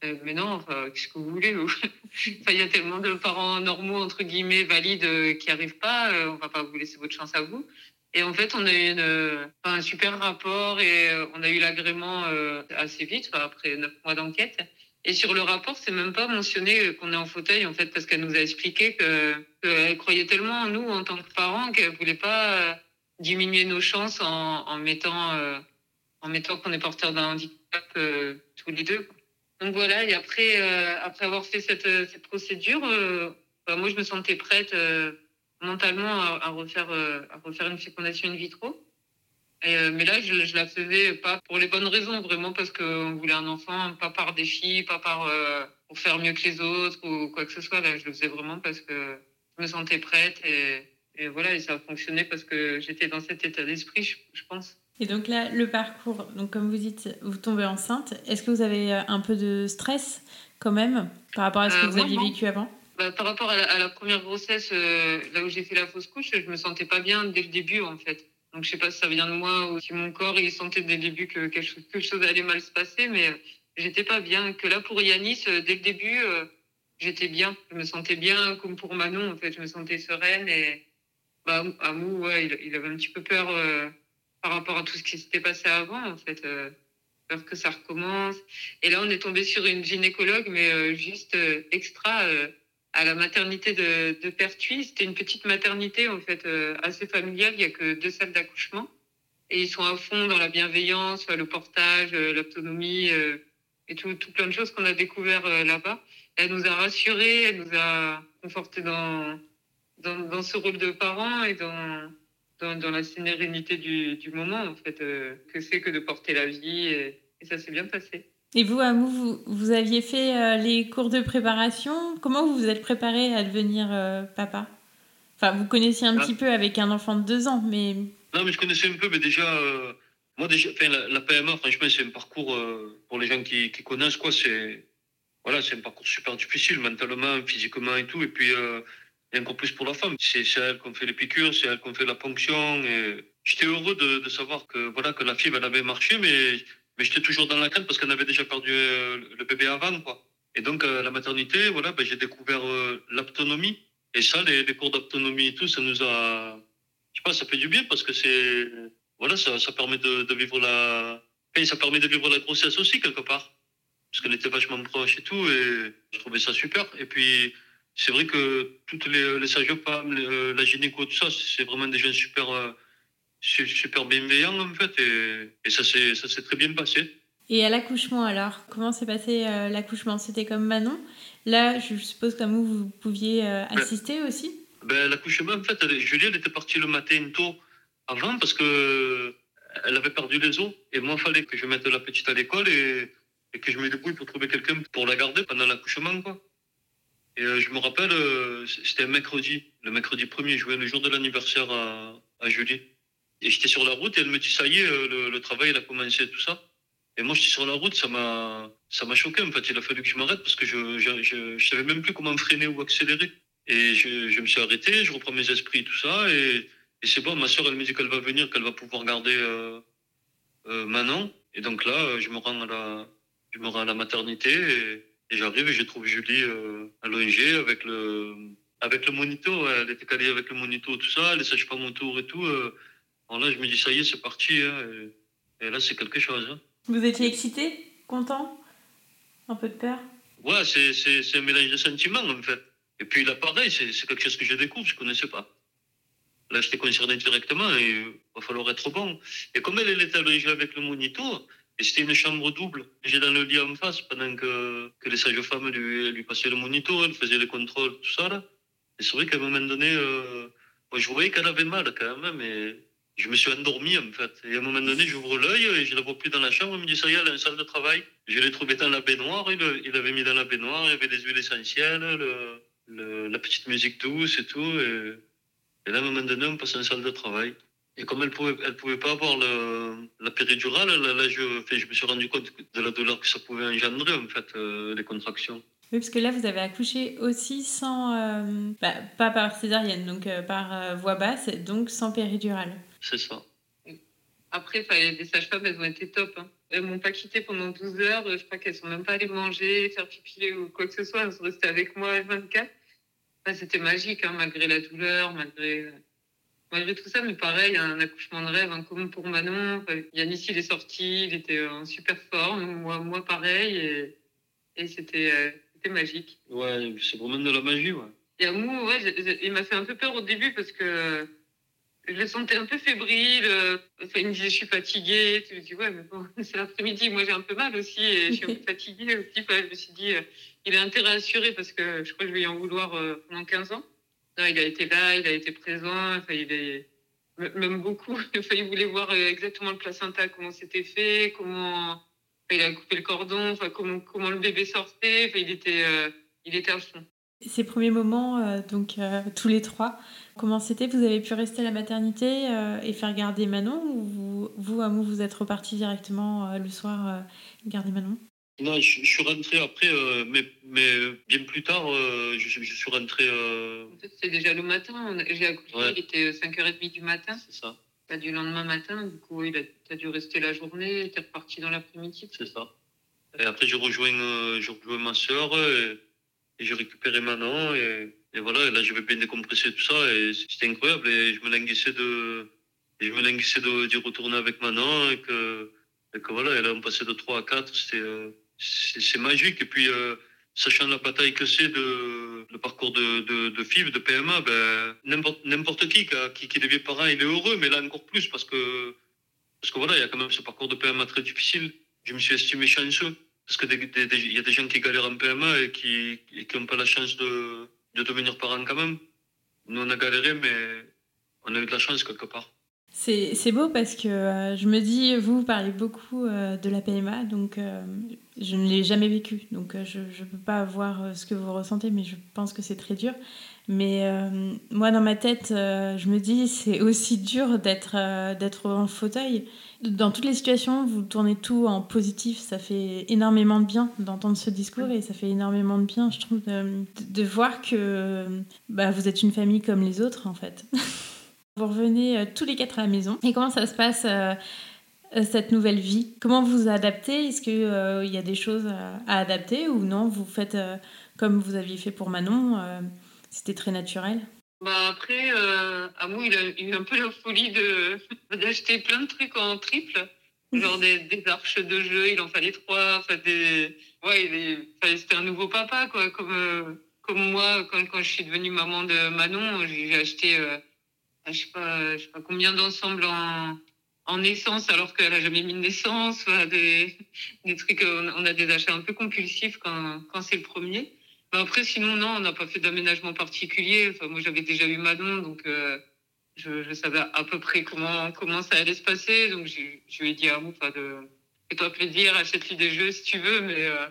S2: euh, mais non, qu'est-ce que vous voulez Il y a tellement de parents normaux, entre guillemets, valides, euh, qui n'arrivent pas. on va pas vous laisser votre chance à vous. Et en fait, on a eu un super rapport et on a eu l'agrément assez vite, après neuf mois d'enquête. Et sur le rapport, c'est même pas mentionné qu'on est en fauteuil, en fait, parce qu'elle nous a expliqué qu'elle croyait tellement en nous en tant que parents qu'elle voulait pas diminuer nos chances en, en mettant, euh, en mettant qu'on est porteur d'un handicap euh, tous les deux. Donc voilà, et après, euh, après avoir fait cette, cette procédure, bah, moi je me sentais prête mentalement à, refaire, à refaire une fécondation in vitro. Mais là, je, je la faisais pas pour les bonnes raisons, vraiment parce qu'on voulait un enfant, pas par défi, pas par pour faire mieux que les autres ou quoi que ce soit. Là, je le faisais vraiment parce que je me sentais prête et, et voilà, et ça a fonctionné parce que j'étais dans cet état d'esprit, je, pense.
S1: Et donc là, le parcours, donc comme vous dites, vous tombez enceinte. Est-ce que vous avez un peu de stress quand même par rapport à ce que vous aviez vécu avant?
S2: Bah, par rapport à la, première grossesse, euh, là où j'ai fait la fausse couche, je me sentais pas bien dès le début en fait. Donc je sais pas si ça vient de moi ou si mon corps il sentait dès le début que quelque chose, allait mal se passer, mais euh, j'étais pas bien. Que là pour Yanis, euh, dès le début, j'étais bien. Je me sentais bien comme pour Manon en fait. Je me sentais sereine et bah, Amou, ouais, il, avait un petit peu peur par rapport à tout ce qui s'était passé avant en fait. peur que ça recommence. Et là on est tombé sur une gynécologue, mais juste extra à la maternité de, de Pertuis. C'était une petite maternité en fait euh, assez familiale. Il y a que deux salles d'accouchement et ils sont à fond dans la bienveillance, le portage, euh, l'autonomie euh, et tout, plein de choses qu'on a découvert là-bas. Elle nous a rassurés, elle nous a confortés dans, dans, ce rôle de parents et dans, dans, la sérénité du, moment en fait que c'est que de porter la vie et ça s'est bien passé.
S1: Et vous, Amou, vous, vous aviez fait euh, les cours de préparation. Comment vous vous êtes préparé à devenir euh, papa? Enfin, vous connaissiez un ah. petit peu avec un enfant de deux ans, mais...
S3: Non, mais je connaissais un peu, mais déjà... Euh, moi, déjà, la, PMA, franchement, c'est un parcours, pour les gens qui, qui connaissent, quoi, c'est... Voilà, c'est un parcours super difficile, mentalement, physiquement et tout. Et puis, et encore plus pour la femme. C'est elle qu'on fait les piqûres, c'est elle qu'on fait la ponction. Et j'étais heureux de, de, savoir que, voilà, que la fille, elle avait marché, mais mais j'étais toujours dans la crainte parce qu'elle avait déjà perdu euh, le bébé avant, quoi. Et donc, euh, la maternité, voilà, ben, j'ai découvert euh, l'autonomie. Et ça, les, cours d'autonomie et tout, ça nous a, je sais pas, ça fait du bien parce que c'est, voilà, ça, ça permet de, de, vivre la, ça permet de vivre la grossesse aussi, quelque part. Parce qu'elle était vachement proche et tout, et je trouvais ça super. Et puis, c'est vrai que toutes les, les sages-femmes, la gynéco, tout ça, c'est vraiment des gens super, super bienveillant en fait et, et ça s'est très bien passé.
S1: Et à l'accouchement alors, comment s'est passé euh, l'accouchement? C'était comme Manon? Là, je suppose comme vous, vous pouviez euh, ben, assister aussi?
S3: ben, L'accouchement, en fait, Julie, elle était partie le matin tôt avant parce que elle avait perdu les os. Et moi, il fallait que je mette la petite à l'école et, et, que je me débrouille pour trouver quelqu'un pour la garder pendant l'accouchement. quoi. Et euh, je me rappelle, c'était un mercredi, le mercredi premier, je jouais le jour de l'anniversaire à, à Julie. Et j'étais sur la route et elle me dit, ça y est, euh, le, travail, il a commencé, tout ça. Et moi, j'étais sur la route, ça m'a, choqué, en fait. Il a fallu que je m'arrête parce que je, je, je, savais même plus comment freiner ou accélérer. Et je, je me suis arrêté, je reprends mes esprits, tout ça. Et, et c'est bon, ma soeur, elle me dit qu'elle va venir, qu'elle va pouvoir garder euh, euh, Manon. Et donc là, je me rends à la, je me rends à la maternité et, j'arrive et je trouve Julie euh, à l'ONG avec le, avec le monito. Elle était calée avec le monito, tout ça. Elle sages pas mon tour et tout. Là, je me dis, ça y est, c'est parti. Hein, et, là, c'est quelque chose. Hein.
S1: Vous étiez excité Content Un peu de peur?
S3: Ouais, c'est un mélange de sentiments, en fait. Et puis là, pareil, c'est quelque chose que je découvre, je ne connaissais pas. Là, j'étais concerné directement et il va falloir être bon. Et comme elle, elle était allongée avec le moniteur, et c'était une chambre double. J'ai dans le lit en face pendant que, que les sages-femmes lui, lui passaient le moniteur, elle faisait les contrôles, tout ça. Là. Et c'est vrai qu'à un moment donné, euh, moi, je voyais qu'elle avait mal quand même, mais je me suis endormi en fait. Et à un moment donné, j'ouvre l'œil et je la vois plus dans la chambre. Il me dit ça y est, elle a une salle de travail. Je l'ai trouvé dans la baignoire. Il, il avait mis dans la baignoire. Il y avait des huiles essentielles, le, la petite musique douce et tout. Et, là, à un moment donné, on passe en salle de travail. Et comme elle pouvait, elle pouvait pas avoir la péridurale, là, je, me suis rendu compte de la douleur que ça pouvait engendrer en fait, euh, les contractions.
S1: Oui, parce que là, vous avez accouché aussi sans, euh, bah, pas par césarienne, donc euh, par voie basse, donc sans péridurale.
S3: C'est ça.
S2: Après, les sages-femmes, elles ont été top. Hein. Elles m'ont pas quitté pendant 12 heures. Je crois qu'elles sont même pas allées manger, faire pipi ou quoi que ce soit. Elles sont restées avec moi 24. C'était magique, hein, malgré la douleur, malgré, malgré tout ça. Mais pareil, un accouchement de rêve, un commun pour Manon. Yannis, il est sorti, il était en super forme. Moi, moi pareil. Et, et c'était euh, magique.
S3: Ouais, c'est vraiment de la magie, ouais.
S2: Et Amou, ouais, il m'a fait un peu peur au début parce que je le sentais un peu fébrile. Euh, il me disait, je suis fatiguée. Dis, ouais, mais bon, c'est l'après-midi. Moi, j'ai un peu mal aussi et je suis un peu fatiguée aussi. je me suis dit, euh, il a intérêt à assurer parce que je crois que je vais y en vouloir euh, pendant 15 ans. Non, il a été là, il a été présent. Enfin, il, est, même beaucoup. Enfin, il voulait voir exactement le placenta, comment c'était fait, comment il a coupé le cordon, enfin, comment, comment le bébé sortait. Enfin, il, était, il était à fond.
S1: Ces premiers moments, donc tous les trois, comment c'était Vous avez pu rester à la maternité et faire garder Manon ou vous, vous, Amou, vous êtes reparti directement le soir garder Manon?
S3: Non, je, suis rentré après, euh, mais, mais bien plus tard, euh, je, suis rentré. Euh...
S2: C'est déjà le matin. J'ai accouché, il était 5h30 du matin.
S3: C'est ça.
S2: Pas du lendemain matin, du coup, il a, dû rester la journée, tu es reparti dans l'après-midi.
S3: C'est ça. Et après, j'ai rejoint, euh, rejoint ma soeur et, j'ai récupéré Manon. Et, et voilà, là, je vais bien décompresser tout ça. Et c'était incroyable. Et je me languissais de. je me languissais d'y retourner avec Manon et que, et que voilà, et là, on passait de 3 à 4. C'était c'est magique. Et puis, euh, sachant la bataille que c'est de le parcours de, de, de de PMA, ben, n'importe qui, qui, qui devient parent, il est heureux, mais là encore plus parce que, parce que voilà, il y a quand même ce parcours de PMA très difficile. Je me suis estimé chanceux parce qu'il y a des gens qui galèrent en PMA et qui n'ont pas la chance de, de devenir parents quand même. Nous, on a galéré, mais on a eu de la chance quelque part.
S1: C'est beau parce que euh, je me dis, vous, parlez beaucoup euh, de la PMA, donc euh, je ne l'ai jamais vécu, donc je ne peux pas voir ce que vous ressentez, mais je pense que c'est très dur. Mais moi, dans ma tête, je me dis, c'est aussi dur d'être d'être en fauteuil. Dans toutes les situations, vous tournez tout en positif, ça fait énormément de bien d'entendre ce discours et ça fait énormément de bien, je trouve, de, voir que bah, vous êtes une famille comme les autres, en fait. Vous revenez euh, tous les quatre à la maison. Et comment ça se passe euh, euh, cette nouvelle vie? Comment vous adaptez? Est-ce qu'il il y a des choses à, adapter ou non? Vous faites comme vous aviez fait pour Manon C'était très naturel?
S2: Bah après, Amou, il a eu un peu la folie de, d'acheter plein de trucs en triple, genre des, des, arches de jeu, il en fallait trois, enfin des... Ouais, c'était un nouveau papa, quoi, comme, comme moi, quand, quand je suis devenue maman de Manon, j'ai acheté je sais pas, je sais pas combien d'ensembles en, en naissance alors qu'elle a jamais mis de naissance, des, des trucs, on a des achats un peu compulsifs quand, quand c'est le premier. Mais après, sinon, non, on n'a pas fait d'aménagement particulier. Enfin, moi, j'avais déjà eu Manon, donc euh, je, je, savais à peu près comment, comment ça allait se passer. Donc, je lui ai dit à Mouf, de fais-toi plaisir, achète-lui des jeux si tu veux, mais, euh,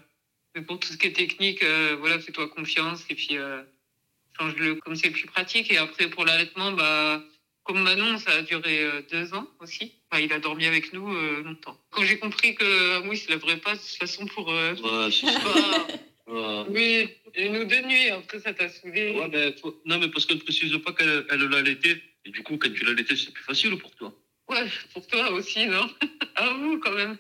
S2: mais pour tout ce qui est technique, euh, voilà, fais-toi confiance et puis change-le comme c'est plus pratique. Et après, pour l'allaitement, bah, comme Manon, ça a duré deux ans aussi. Bah, il a dormi avec nous longtemps. Quand j'ai compris que ah, oui, il ne se lèverait pas de toute façon pour.
S3: Ouais.
S2: Oui, une ou deux nuits, après ça t'a saoulé.
S3: Ouais, mais Non, mais parce qu'elle ne précise pas qu'elle elle l'a allaité. Et du coup, quand tu l'as allaité, c'est plus facile pour toi.
S2: Ouais, pour toi aussi, non? Ah, vous, quand même.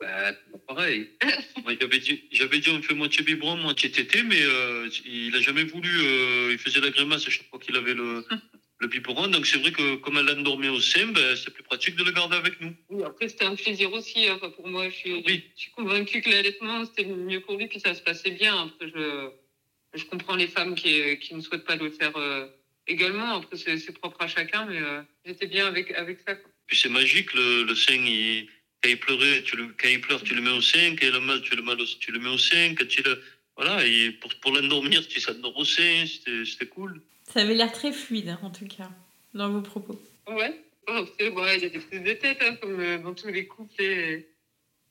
S3: Bah, pareil. j'avais dit, j'avais dit, on fait moitié biberon, moitié tété, mais euh, il a jamais voulu. Euh, il faisait la grimace à chaque fois qu'il avait le, le biberon. Donc c'est vrai que comme elle l'endormait au sein, ben, c'est plus pratique de le garder avec nous.
S2: Oui, après c'était un plaisir aussi. Hein. Enfin, pour moi, je suis, oui. je suis convaincue que l'allaitement c'était mieux pour lui, puis ça se passait bien. Après, je, je comprends les femmes qui, qui ne souhaitent pas le faire euh, également. Après, c'est, propre à chacun, mais j'étais bien avec, avec ça.
S3: Puis c'est magique, le, le sein, il quand il pleurait, tu le, quand il pleure, tu le mets au sein. Quand il a mal, tu le, mal, tu le mets au sein. Quand il, voilà, et pour, pour l'endormir, tu s'endors au sein. C'était cool.
S1: Ça avait l'air très fluide, hein, en tout cas, dans vos propos.
S2: Ouais. Oh, il y a des prises de tête, hein, comme euh, dans tous les couples, et,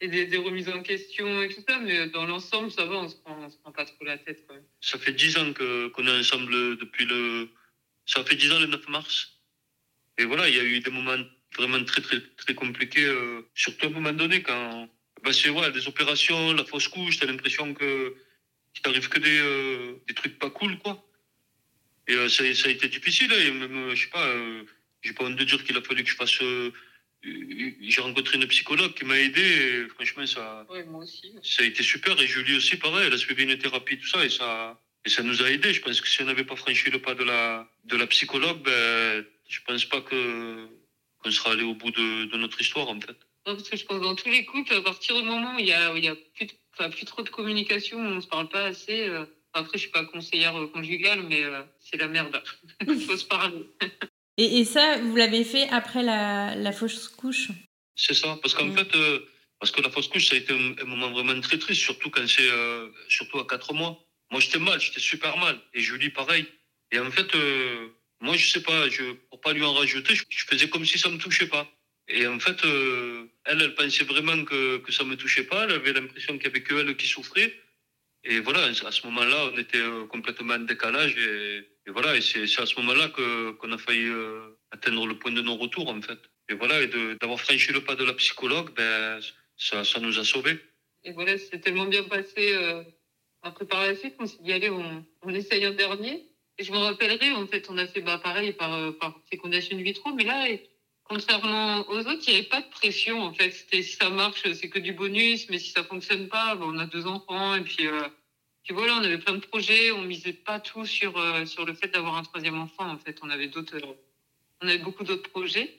S2: des, des, remises en question et tout ça. Mais dans l'ensemble, ça va, on se prend, se prend pas trop la tête.
S3: Ça fait dix ans qu'on est ensemble depuis le. Ça fait dix ans le 9 mars. Et voilà, il y a eu des moments vraiment très, très, très compliqué, euh, surtout à un moment donné, quand bah, c'est ouais, des opérations, la fausse couche, t'as l'impression que qu'il t'arrive que des, euh, des trucs pas cool, quoi. Et euh, ça, ça, a été difficile, hein, et même, je sais pas, j'ai pas envie de dire qu'il a fallu que je fasse. j'ai rencontré une psychologue qui m'a aidé, et franchement, ça,
S2: ouais, moi aussi.
S3: ça a été super, et Julie aussi, pareil, elle a suivi une thérapie, tout ça, et ça, et ça nous a aidé. Je pense que si on n'avait pas franchi le pas de la, de la psychologue, ben, je pense pas que qu'on sera allé au bout de, de, notre histoire, en fait.
S2: parce que je pense que dans tous les couples, à partir du moment où il y a, il y a plus, enfin, plus trop de communication, on se parle pas assez. Euh, après, je suis pas conseillère euh, conjugale, mais euh, c'est la merde. Il faut se parler.
S1: et, et, ça, vous l'avez fait après la, la fausse couche?
S3: C'est ça, parce qu'en fait, parce que la fausse couche, ça a été un, moment vraiment très triste, surtout quand c'est, surtout à 4 mois. Moi, j'étais mal, j'étais super mal. Et Julie, pareil. Et en fait, Moi, je sais pas, je, pour pas lui en rajouter, je, je faisais comme si ça me touchait pas. Et en fait, euh, elle, elle pensait vraiment que, que ça me touchait pas. Elle avait l'impression qu'il y avait que elle qui souffrait. Et voilà, à ce moment-là, on était euh, complètement en décalage. Et, voilà, et c'est à ce moment-là que qu'on a failli euh, atteindre le point de non-retour, en fait. Et voilà, et d'avoir franchi le pas de la psychologue, ben, ça, ça nous a sauvés.
S2: Et voilà, c'est tellement bien passé. euh, après, par la suite, on s'est dit, allez, on, essaye un dernier. Et je me rappellerai, en fait, on a fait bah, pareil par, euh, par fécondation in vitro, mais là, contrairement aux autres, il n'y avait pas de pression, en fait. C'était si ça marche, c'est que du bonus, mais si ça fonctionne pas, on a deux enfants, et puis, euh, puis voilà, on avait plein de projets, on misait pas tout sur, euh, sur le fait d'avoir un troisième enfant, en fait. On avait d'autres, on avait beaucoup d'autres projets.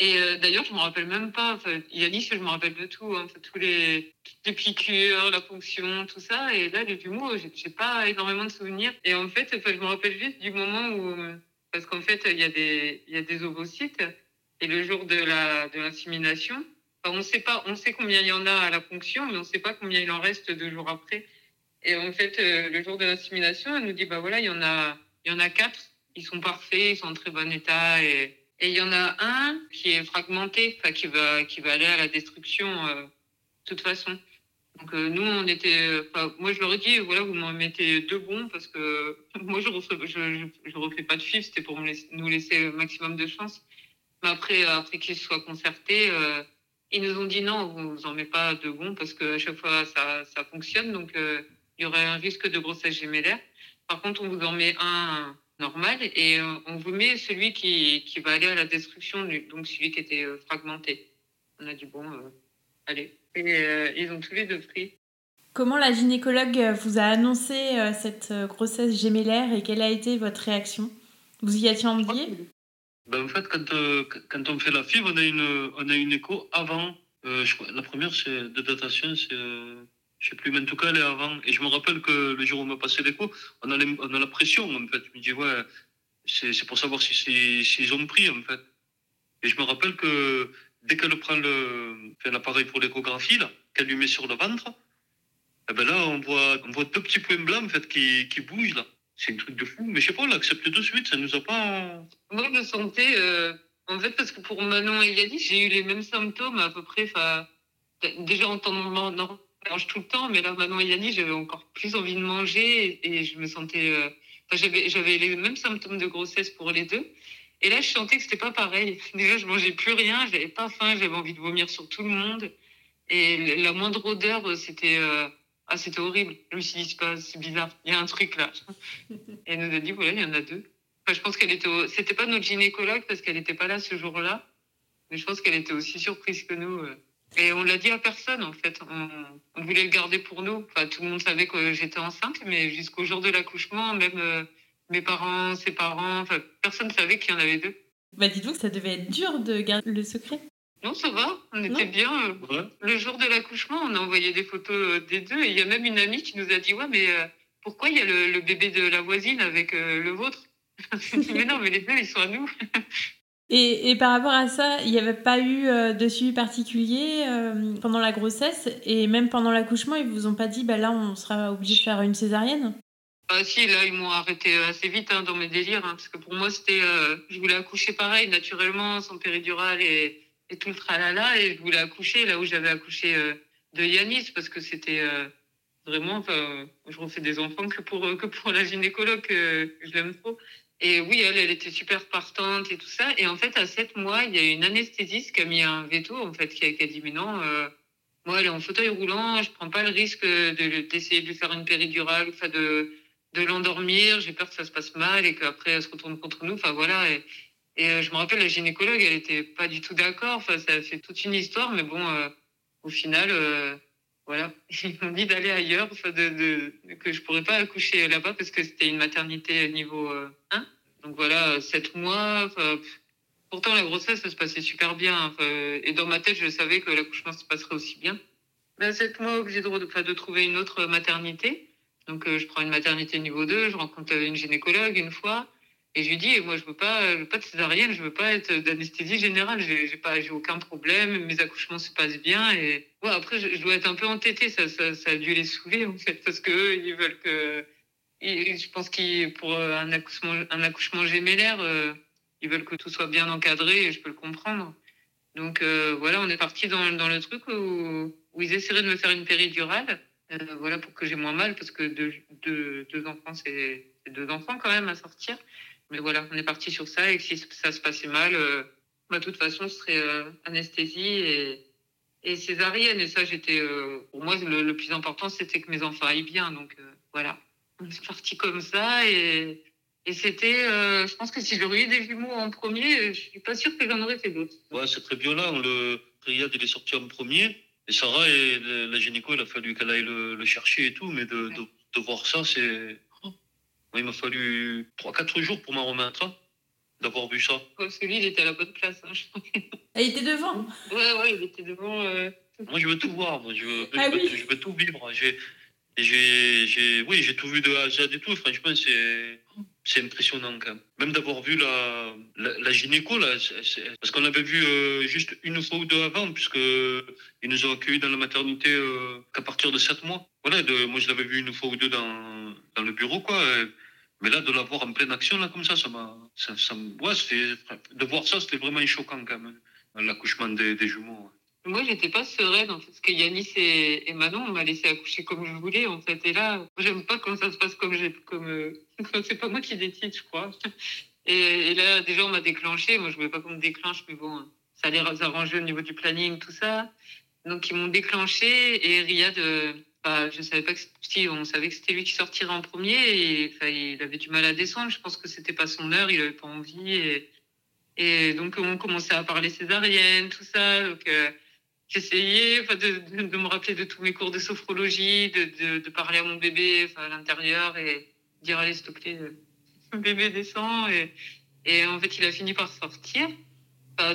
S2: Et euh, d'ailleurs, je me rappelle même pas. Enfin, Yanis, je me rappelle de tout. Hein, tous les, toutes les piqûres, la ponction, tout ça. Et là, les jumeaux, j'ai pas énormément de souvenirs. Et en fait, je me rappelle juste du moment où, parce qu'en fait, il y a des, il y a des ovocytes. Et le jour de la, de l'insémination, on sait pas, on sait combien il y en a à la ponction, mais on sait pas combien il en reste deux jours après. Et en fait, euh, le jour de l'insémination, elle nous dit, bah voilà, il y en a, il y en a quatre. Ils sont parfaits, ils sont en très bon état et et il y en a un qui est fragmenté, qui va, qui va aller à la destruction euh, de toute façon. Donc euh, nous, on était, moi je leur ai dit, voilà, vous m'en mettez deux bons parce que moi je refais, je, je, refais pas de FIF, c'était pour nous laisser le maximum de chance. Mais après, après qu'ils soient concertés, euh, ils nous ont dit non, vous vous en mettez pas deux bons parce que à chaque fois ça, ça fonctionne, donc euh, il y aurait un risque de grossesse gémellaire. Par contre, on vous en met un normal et euh, on vous met celui qui, qui va aller à la destruction, donc celui qui était euh, fragmenté. On a dit bon, euh, allez. Et euh, ils ont tous les deux pris.
S1: Comment la gynécologue vous a annoncé euh, cette euh, grossesse gémellaire et quelle a été votre réaction? Vous y étiez envié
S3: Ben, en fait, quand, euh, quand on fait la FIV, on a une, on a une écho avant. Euh, la première c'est de datation, c'est. euh, je sais plus, mais en tout cas, elle est avant. Et je me rappelle que le jour où on m'a passé l'écho, on, a on a la pression, en fait. Je me dis, ouais, c'est pour savoir si c'est- s'ils ont pris, en fait. Et je me rappelle que dès qu'elle prend l'appareil pour l'échographie, qu'elle lui met sur le ventre, eh ben là, on voit, on voit deux petits points blancs, en fait, qui, qui bougent, là. C'est un truc de fou. Mais je sais pas, on l'a accepté de suite, ça nous a pas.
S2: Moi, je me sentais, en fait, parce que pour Manon et Yannis, j'ai eu les mêmes symptômes à peu près. Déjà en temps normal, mange tout le temps, mais là, Manon et Yannis, j'avais encore plus envie de manger et, je me sentais. euh, j'avais, j'avais les mêmes symptômes de grossesse pour les deux. Et là, je sentais que c'était pas pareil. Déjà, je mangeais plus rien, j'avais pas faim, j'avais envie de vomir sur tout le monde. Et la moindre odeur, euh, c'était. euh, ah, c'était horrible. Je me suis dit, c'est bizarre, il y a un truc là. Et elle nous a dit, voilà, il y en a deux. Enfin, je pense qu'elle était. Au... C'était pas notre gynécologue parce qu'elle n'était pas là ce jour-là. Mais je pense qu'elle était aussi surprise que nous. euh. Et on l'a dit à personne en fait. On, on voulait le garder pour nous. Enfin, tout le monde savait que j'étais enceinte, mais jusqu'au jour de l'accouchement, même euh, mes parents, ses parents, enfin, personne savait qu'il y en avait deux.
S1: Bah dites-vous que ça devait être dur de garder le secret.
S2: Non, ça va. On
S1: Non.
S2: était bien.
S3: Ouais.
S2: Le jour de l'accouchement, on a envoyé des photos euh, des deux. Et il y a même une amie qui nous a dit Ouais, mais euh, pourquoi il y a le, le bébé de la voisine avec euh, le vôtre Mais non, mais les deux, ils sont à nous.
S1: Et, et par rapport à ça, il n'y avait pas eu euh, de suivi particulier euh, pendant la grossesse? Et même pendant l'accouchement, ils vous ont pas dit bah là on sera obligé de faire une césarienne?
S2: Ah si, là, ils m'ont arrêté assez vite hein, dans mes délires, hein, parce que pour moi, c'était, euh, je voulais accoucher pareil, naturellement, sans péridurale et, et tout le tralala, et je voulais accoucher là où j'avais accouché euh, de Yanis, parce que c'était euh, vraiment, enfin, je refais des enfants que pour euh, que pour la gynécologue, que je l'aime trop. Et oui, elle, elle était super partante et tout ça. Et en fait, à sept mois, il y a une anesthésiste qui a mis un veto, en fait, qui a, dit, mais non, moi, elle est en fauteuil roulant, je prends pas le risque de, d'essayer de lui faire une péridurale, enfin, de, de l'endormir, j'ai peur que ça se passe mal et qu'après, elle se retourne contre nous, enfin, voilà. Et euh, je me rappelle, la gynécologue, elle était pas du tout d'accord, enfin, ça a fait toute une histoire, mais bon, euh, au final, euh, voilà, ils m'ont dit d'aller ailleurs, enfin, de, de, que je pourrais pas accoucher là-bas parce que c'était une maternité niveau euh, 1. Donc voilà, sept mois. enfin, pff, Pourtant, la grossesse, ça se passait super bien. et dans ma tête, je savais que l'accouchement se passerait aussi bien. Mais à sept mois, obligé de, de trouver une autre maternité. Donc, euh, je prends une maternité niveau 2, je rencontre une gynécologue une fois. Et je lui dis, moi, je veux pas, veux pas de césarienne, je veux pas être d'anesthésie générale. J'ai aucun problème, mes accouchements se passent bien. Et ouais, après, je, dois être un peu entêtée. Ça, ça, ça a dû les saouler, en fait, parce que eux, ils veulent que, je pense que pour un accouchement, un gémellaire, ils veulent que tout soit bien encadré et je peux le comprendre. Donc voilà, on est parti dans, dans le truc où, ils essaieraient de me faire une péridurale, voilà, pour que j'ai moins mal, parce que deux, deux enfants, c'est deux enfants quand même à sortir. Mais voilà, on est parti sur ça et si ça se passait mal, bah, de toute façon, ce serait anesthésie et, et césarienne. Et ça, j'étais, pour moi, le, le, plus important, c'était que mes enfants aillent bien. Donc voilà, on est parti comme ça et et c'était, euh, je pense que si j'aurais eu des jumeaux en premier, je suis pas sûre que j'en aurais fait d'autres.
S3: Ouais, c'est très violent. Le Riyad, il est sorti en premier. Et Sarah, et la gynéco, il a fallu qu'elle aille le, chercher et tout. Mais de, de, de voir ça, c'est. Il m'a fallu 3-4 jours pour m'en remettre, d'avoir vu ça.
S2: Parce que lui, il était à la bonne place. Hein, je
S1: ah, il était devant
S2: Ouais, ouais, il était devant. Euh...
S3: Moi, je veux tout voir. Moi, je, veux,
S1: ah,
S3: je,
S1: oui.
S3: veux, je veux tout vivre. J'ai, j'ai, j'ai, oui, j'ai tout vu de A à Z et tout. Franchement, c'est c'est impressionnant quand même. Même d'avoir vu la, la, la gynéco, là, parce qu'on l'avait vu euh, juste une fois ou deux avant, puisque ils nous ont accueillis dans la maternité euh, qu'à partir de sept mois. Voilà, de, moi je l'avais vu une fois ou deux dans, dans le bureau, quoi. Et, mais là, de la voir en pleine action, là, comme ça, ça m'a. Ça, ça, ouais, de voir ça, c'était vraiment choquant quand même, l'accouchement des, jumeaux.
S2: Moi, j'étais pas sereine, en fait, parce que Yanis et, Manon, on m'a laissé accoucher comme je voulais, en fait. Et là, j'aime pas quand ça se passe comme comme, euh, c'est pas moi qui décide, je crois. Et, et là, déjà, on m'a déclenché. Moi, je voulais pas qu'on me déclenche, mais bon, ça allait s'arranger au niveau du planning, tout ça. Donc, ils m'ont déclenché et Riyad, euh, bah, je savais pas que si, on savait que c'était lui qui sortirait en premier et il avait du mal à descendre. Je pense que c'était pas son heure, il avait pas envie et, donc, on commençait à parler césarienne, tout ça. Donc, euh, j'essayais de, de, me rappeler de tous mes cours de sophrologie, de, de, parler à mon bébé à l'intérieur et dire allez s'il te plaît, le bébé descend. Et, et en fait, il a fini par sortir.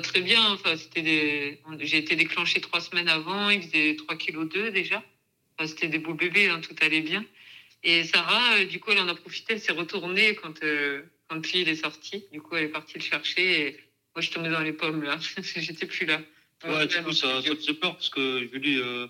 S2: Très bien, enfin, c'était j'ai été déclenchée trois semaines avant, il faisait 3 kg 2 déjà. Enfin, c'était des beaux bébés, hein, tout allait bien. Et Sarah, du coup, elle en a profité, elle s'est retournée quand, euh, quand lui, il est sorti. Du coup, elle est partie le chercher et moi, je tombais dans les pommes là, j'étais plus là.
S3: Ouais, du coup, ça, ça faisait peur parce que Julie, euh,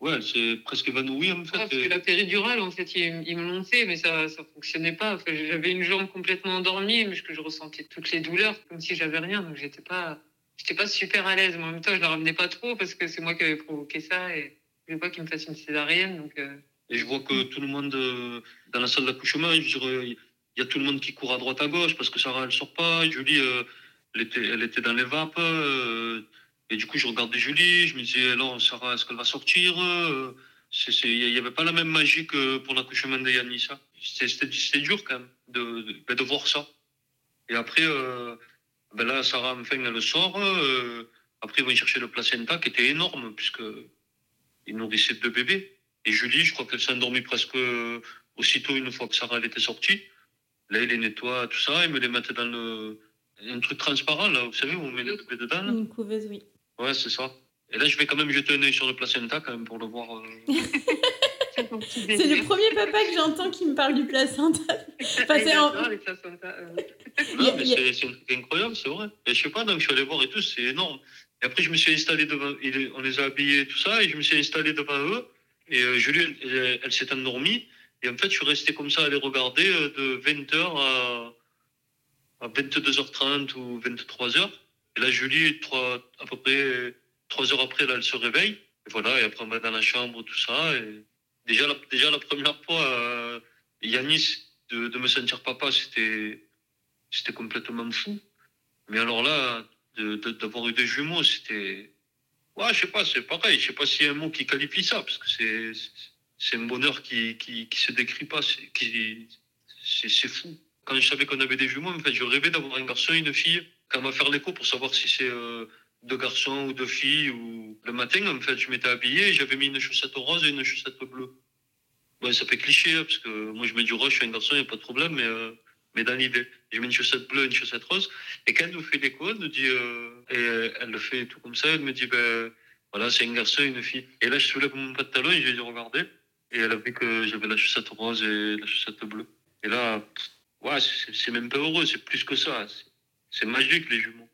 S3: ouais, elle s'est presque évanouie en fait.
S2: Parce que la péridurale, en fait, ils, ils me l'ont fait, mais ça ça fonctionnait pas. Enfin, j'avais une jambe complètement endormie, mais que je ressentais toutes les douleurs, comme si j'avais rien. Donc, j'étais pas, j'étais pas super à l'aise. Mais en même temps, je la ramenais pas trop parce que c'est moi qui avais provoqué ça et je voulais pas qu'il me fasse une césarienne. Euh...
S3: Et je vois que tout le monde, euh, dans la salle d'accouchement, il y a tout le monde qui court à droite à gauche parce que Sarah, elle sort pas. Julie, euh, elle, était, elle était dans les vapes. Et du coup, je regardais Julie, je me disais, non, Sarah, est-ce qu'elle va sortir Il n'y avait pas la même magie que pour l'accouchement de Yanis. C'était dur quand même de, de, voir ça. Et après, ben là, Sarah, enfin, elle sort. Après, ils vont chercher le placenta qui était énorme, puisqu'il nourrissait deux bébés. Et Julie, je crois qu'elle s'est endormie presque aussitôt une fois que Sarah elle était sortie. Là, ils les nettoient, tout ça, ils me les mettent dans le, un truc transparent, là, vous savez, où on met les bébés dedans. Là.
S1: Une couveuse, oui.
S3: Ouais, c'est ça. Et là, je vais quand même jeter un œil sur le placenta quand même pour le voir. Euh...
S1: c'est le premier papa que j'entends qui me parle du placenta.
S2: Enfin, c'est en... les placentas. Euh...
S3: Non, mais c'est c'est incroyable, c'est vrai. Et je sais pas, donc je suis allé voir et tout, c'est énorme. Et après, je me suis installé devant, on les a habillés et tout ça, et je me suis installé devant eux. Et euh, Julie, elle, elle, s'est endormie. Et en fait, je suis resté comme ça à les regarder euh, de 20h à, à 22h30 ou 23h. Et là, Julie, à peu près trois heures après, là, elle se réveille. Et voilà, et après, on va dans la chambre, tout ça. Et déjà, la, déjà, la première fois, euh, Yanis, de, de, me sentir papa, c'était complètement fou. Mais alors là, d'avoir de, eu des jumeaux, c'était. Ouais, je sais pas, c'est pareil. Je sais pas s'il y a un mot qui qualifie ça, parce que c'est, c'est un bonheur qui, qui, qui se décrit pas. C'est, c'est, fou. Quand je savais qu'on avait des jumeaux, en fait, je rêvais d'avoir un garçon et une fille quand on va faire l'écho pour savoir si c'est euh, deux garçons ou deux filles. Ou... Le matin, en fait, je m'étais habillé j'avais mis une chaussette rose et une chaussette bleue. Ouais, ça fait cliché, hein, parce que moi, je mets du rose, je suis un garçon, il n'y a pas de problème, mais, euh, mais dans l'idée, je mets une chaussette bleue une chaussette rose. Et quand elle nous fait l'écho, elle nous dit, euh, et elle le fait tout comme ça, elle me dit, ben voilà, c'est un garçon une fille. Et là, je soulève mon pantalon et j'ai dit, regardez. Et elle a vu que j'avais la chaussette rose et la chaussette bleue. Et là, ouais, c'est même pas heureux, c'est plus que ça. C'est magique, les jumeaux.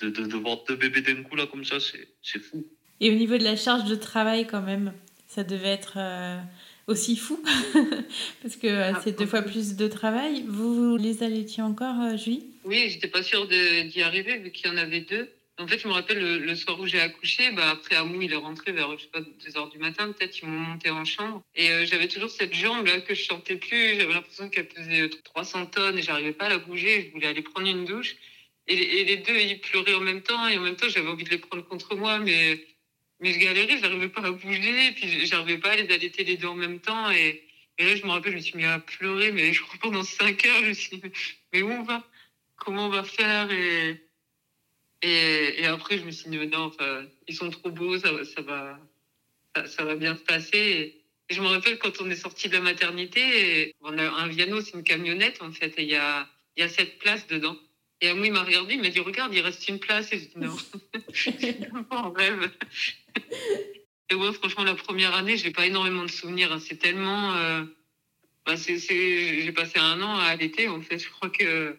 S3: De, de, de voir deux bébés d'un coup, là, comme ça, c'est fou.
S1: Et au niveau de la charge de travail, quand même, ça devait être... Euh... aussi fou, parce que euh, ah, c'est deux fois plus de travail. Vous, les allaitiez encore, euh, Julie?
S2: Oui, j'étais pas sûre d'y arriver vu qu'il y en avait deux. En fait, je me rappelle le, soir où j'ai accouché, bah, après Amou, il est rentré vers, je sais pas, 2 heures du matin, peut-être, ils m'ont monté en chambre. Et euh, j'avais toujours cette jambe là que je sentais plus. J'avais l'impression qu'elle pesait 300 tonnes et j'arrivais pas à la bouger. Je voulais aller prendre une douche. Et, et, les deux, ils pleuraient en même temps. Et en même temps, j'avais envie de les prendre contre moi, mais mais je galérais, j'arrivais pas à bouger, puis j'arrivais pas à les allaiter les deux en même temps. Et, là, je me rappelle, je me suis mis à pleurer, mais je crois pendant cinq heures, je me suis dit, mais où on va? Comment on va faire? Et, et, après, je me suis dit, non, enfin, ils sont trop beaux, ça, va, ça, va bien se passer. Et, je me rappelle quand on est sorti de la maternité, on a un Viano, c'est une camionnette en fait, et il y a, y a dedans. Et moi, il m'a regardé, il m'a dit Regarde, il reste une place. Et je dis Non, pas en rêve. Et ouais, franchement, la première année, j'ai pas énormément de souvenirs. Hein. C'est tellement. Euh... Bah, j'ai passé un an à allaiter, en fait. Je crois que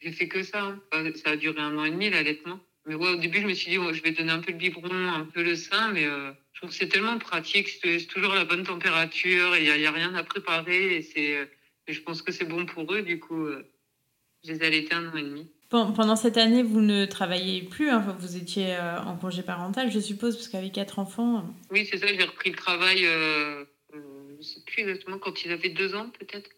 S2: j'ai fait que ça. Hein. ça a duré un an et demi, l'allaitement. Mais ouais, au début, je me suis dit Je vais donner un peu le biberon, un peu le sein, mais. Euh... Je trouve que c'est tellement pratique, c'est toujours la bonne température, il n'y a, rien à préparer, et, c'est, je pense que c'est bon pour eux, du coup, euh, je les ai allaités un an et demi.
S1: Pendant cette année, vous ne travailliez plus, hein, vous étiez euh, en congé parental, je suppose, parce qu'avec quatre enfants. Euh.
S2: Oui, c'est ça, j'ai repris le travail, euh, je ne sais plus exactement, quand ils avaient deux ans, peut-être.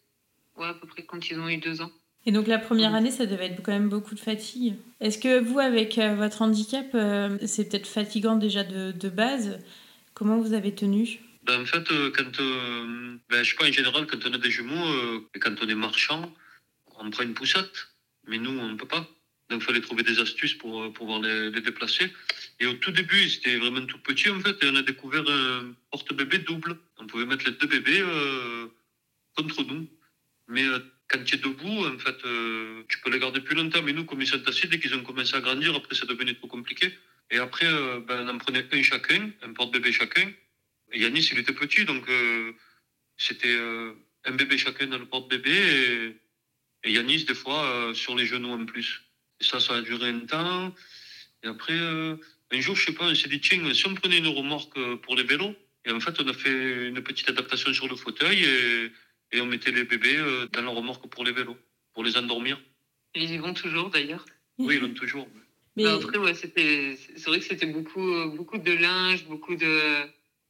S2: Ouais, à peu près quand ils ont eu deux ans.
S1: Et donc la première année, ça devait être quand même beaucoup de fatigue. Est-ce que vous, avec votre handicap, c'est peut-être fatigant déjà de, de, base? Comment vous avez tenu?
S3: Ben, En fait, quand, ben, je sais pas, en général, quand on a des jumeaux, et quand on est marchand, on prend une poussette mais nous, on ne peut pas. Donc, il fallait trouver des astuces pour euh, pouvoir les, déplacer. Et au tout début, c'était vraiment tout petit, en fait, et on a découvert un porte-bébé double. On pouvait mettre les deux bébés euh, contre nous. Mais euh, quand tu es debout, en fait, tu peux les garder plus longtemps. Mais nous, comme ils sont assis, dès qu'ils ont commencé à grandir, après, ça devenait trop compliqué. Et après, ben, on en prenait un chacun, un porte-bébé chacun. Et Yanis, il était petit, donc c'était un bébé chacun dans le porte-bébé. Et Yanis, des fois, euh, sur les genoux en plus. Et ça, ça a duré un temps. Et après, euh, un jour, je sais pas, on s'est dit, tiens, si on prenait une remorque euh, pour les vélos, et en fait, on a fait une petite adaptation sur le fauteuil et, et on mettait les bébés dans la remorque pour les vélos, pour les endormir.
S2: Et ils y vont toujours d'ailleurs
S3: Oui, ils vont toujours.
S2: Mais... Après, ouais, c'était, c'est vrai que c'était beaucoup, beaucoup de linge, beaucoup de,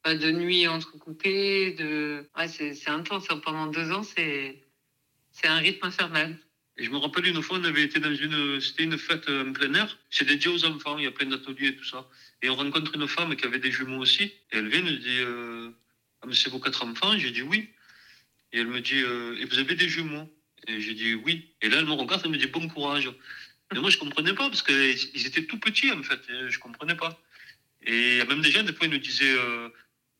S2: de nuits entrecoupées. De... Ouais, c'est, c'est intense. Hein. Pendant deux ans, c'est, c'est un rythme infernal.
S3: Et je me rappelle une fois, on avait été dans une, c'était une fête en plein air. C'est dédié aux enfants, il y a plein d'ateliers et tout ça. Et on rencontre une femme qui avait des jumeaux aussi. Et elle vient, nous dit, euh, ah, c'est vos quatre enfants? J'ai dit oui. Et elle me dit, euh, et vous avez des jumeaux? Et j'ai dit oui. Et là, elle me regarde, elle me dit bon courage. Et moi, je comprenais pas parce qu'ils étaient tout petits en fait. Je comprenais pas. Et même des gens, des fois, ils nous disaient, euh,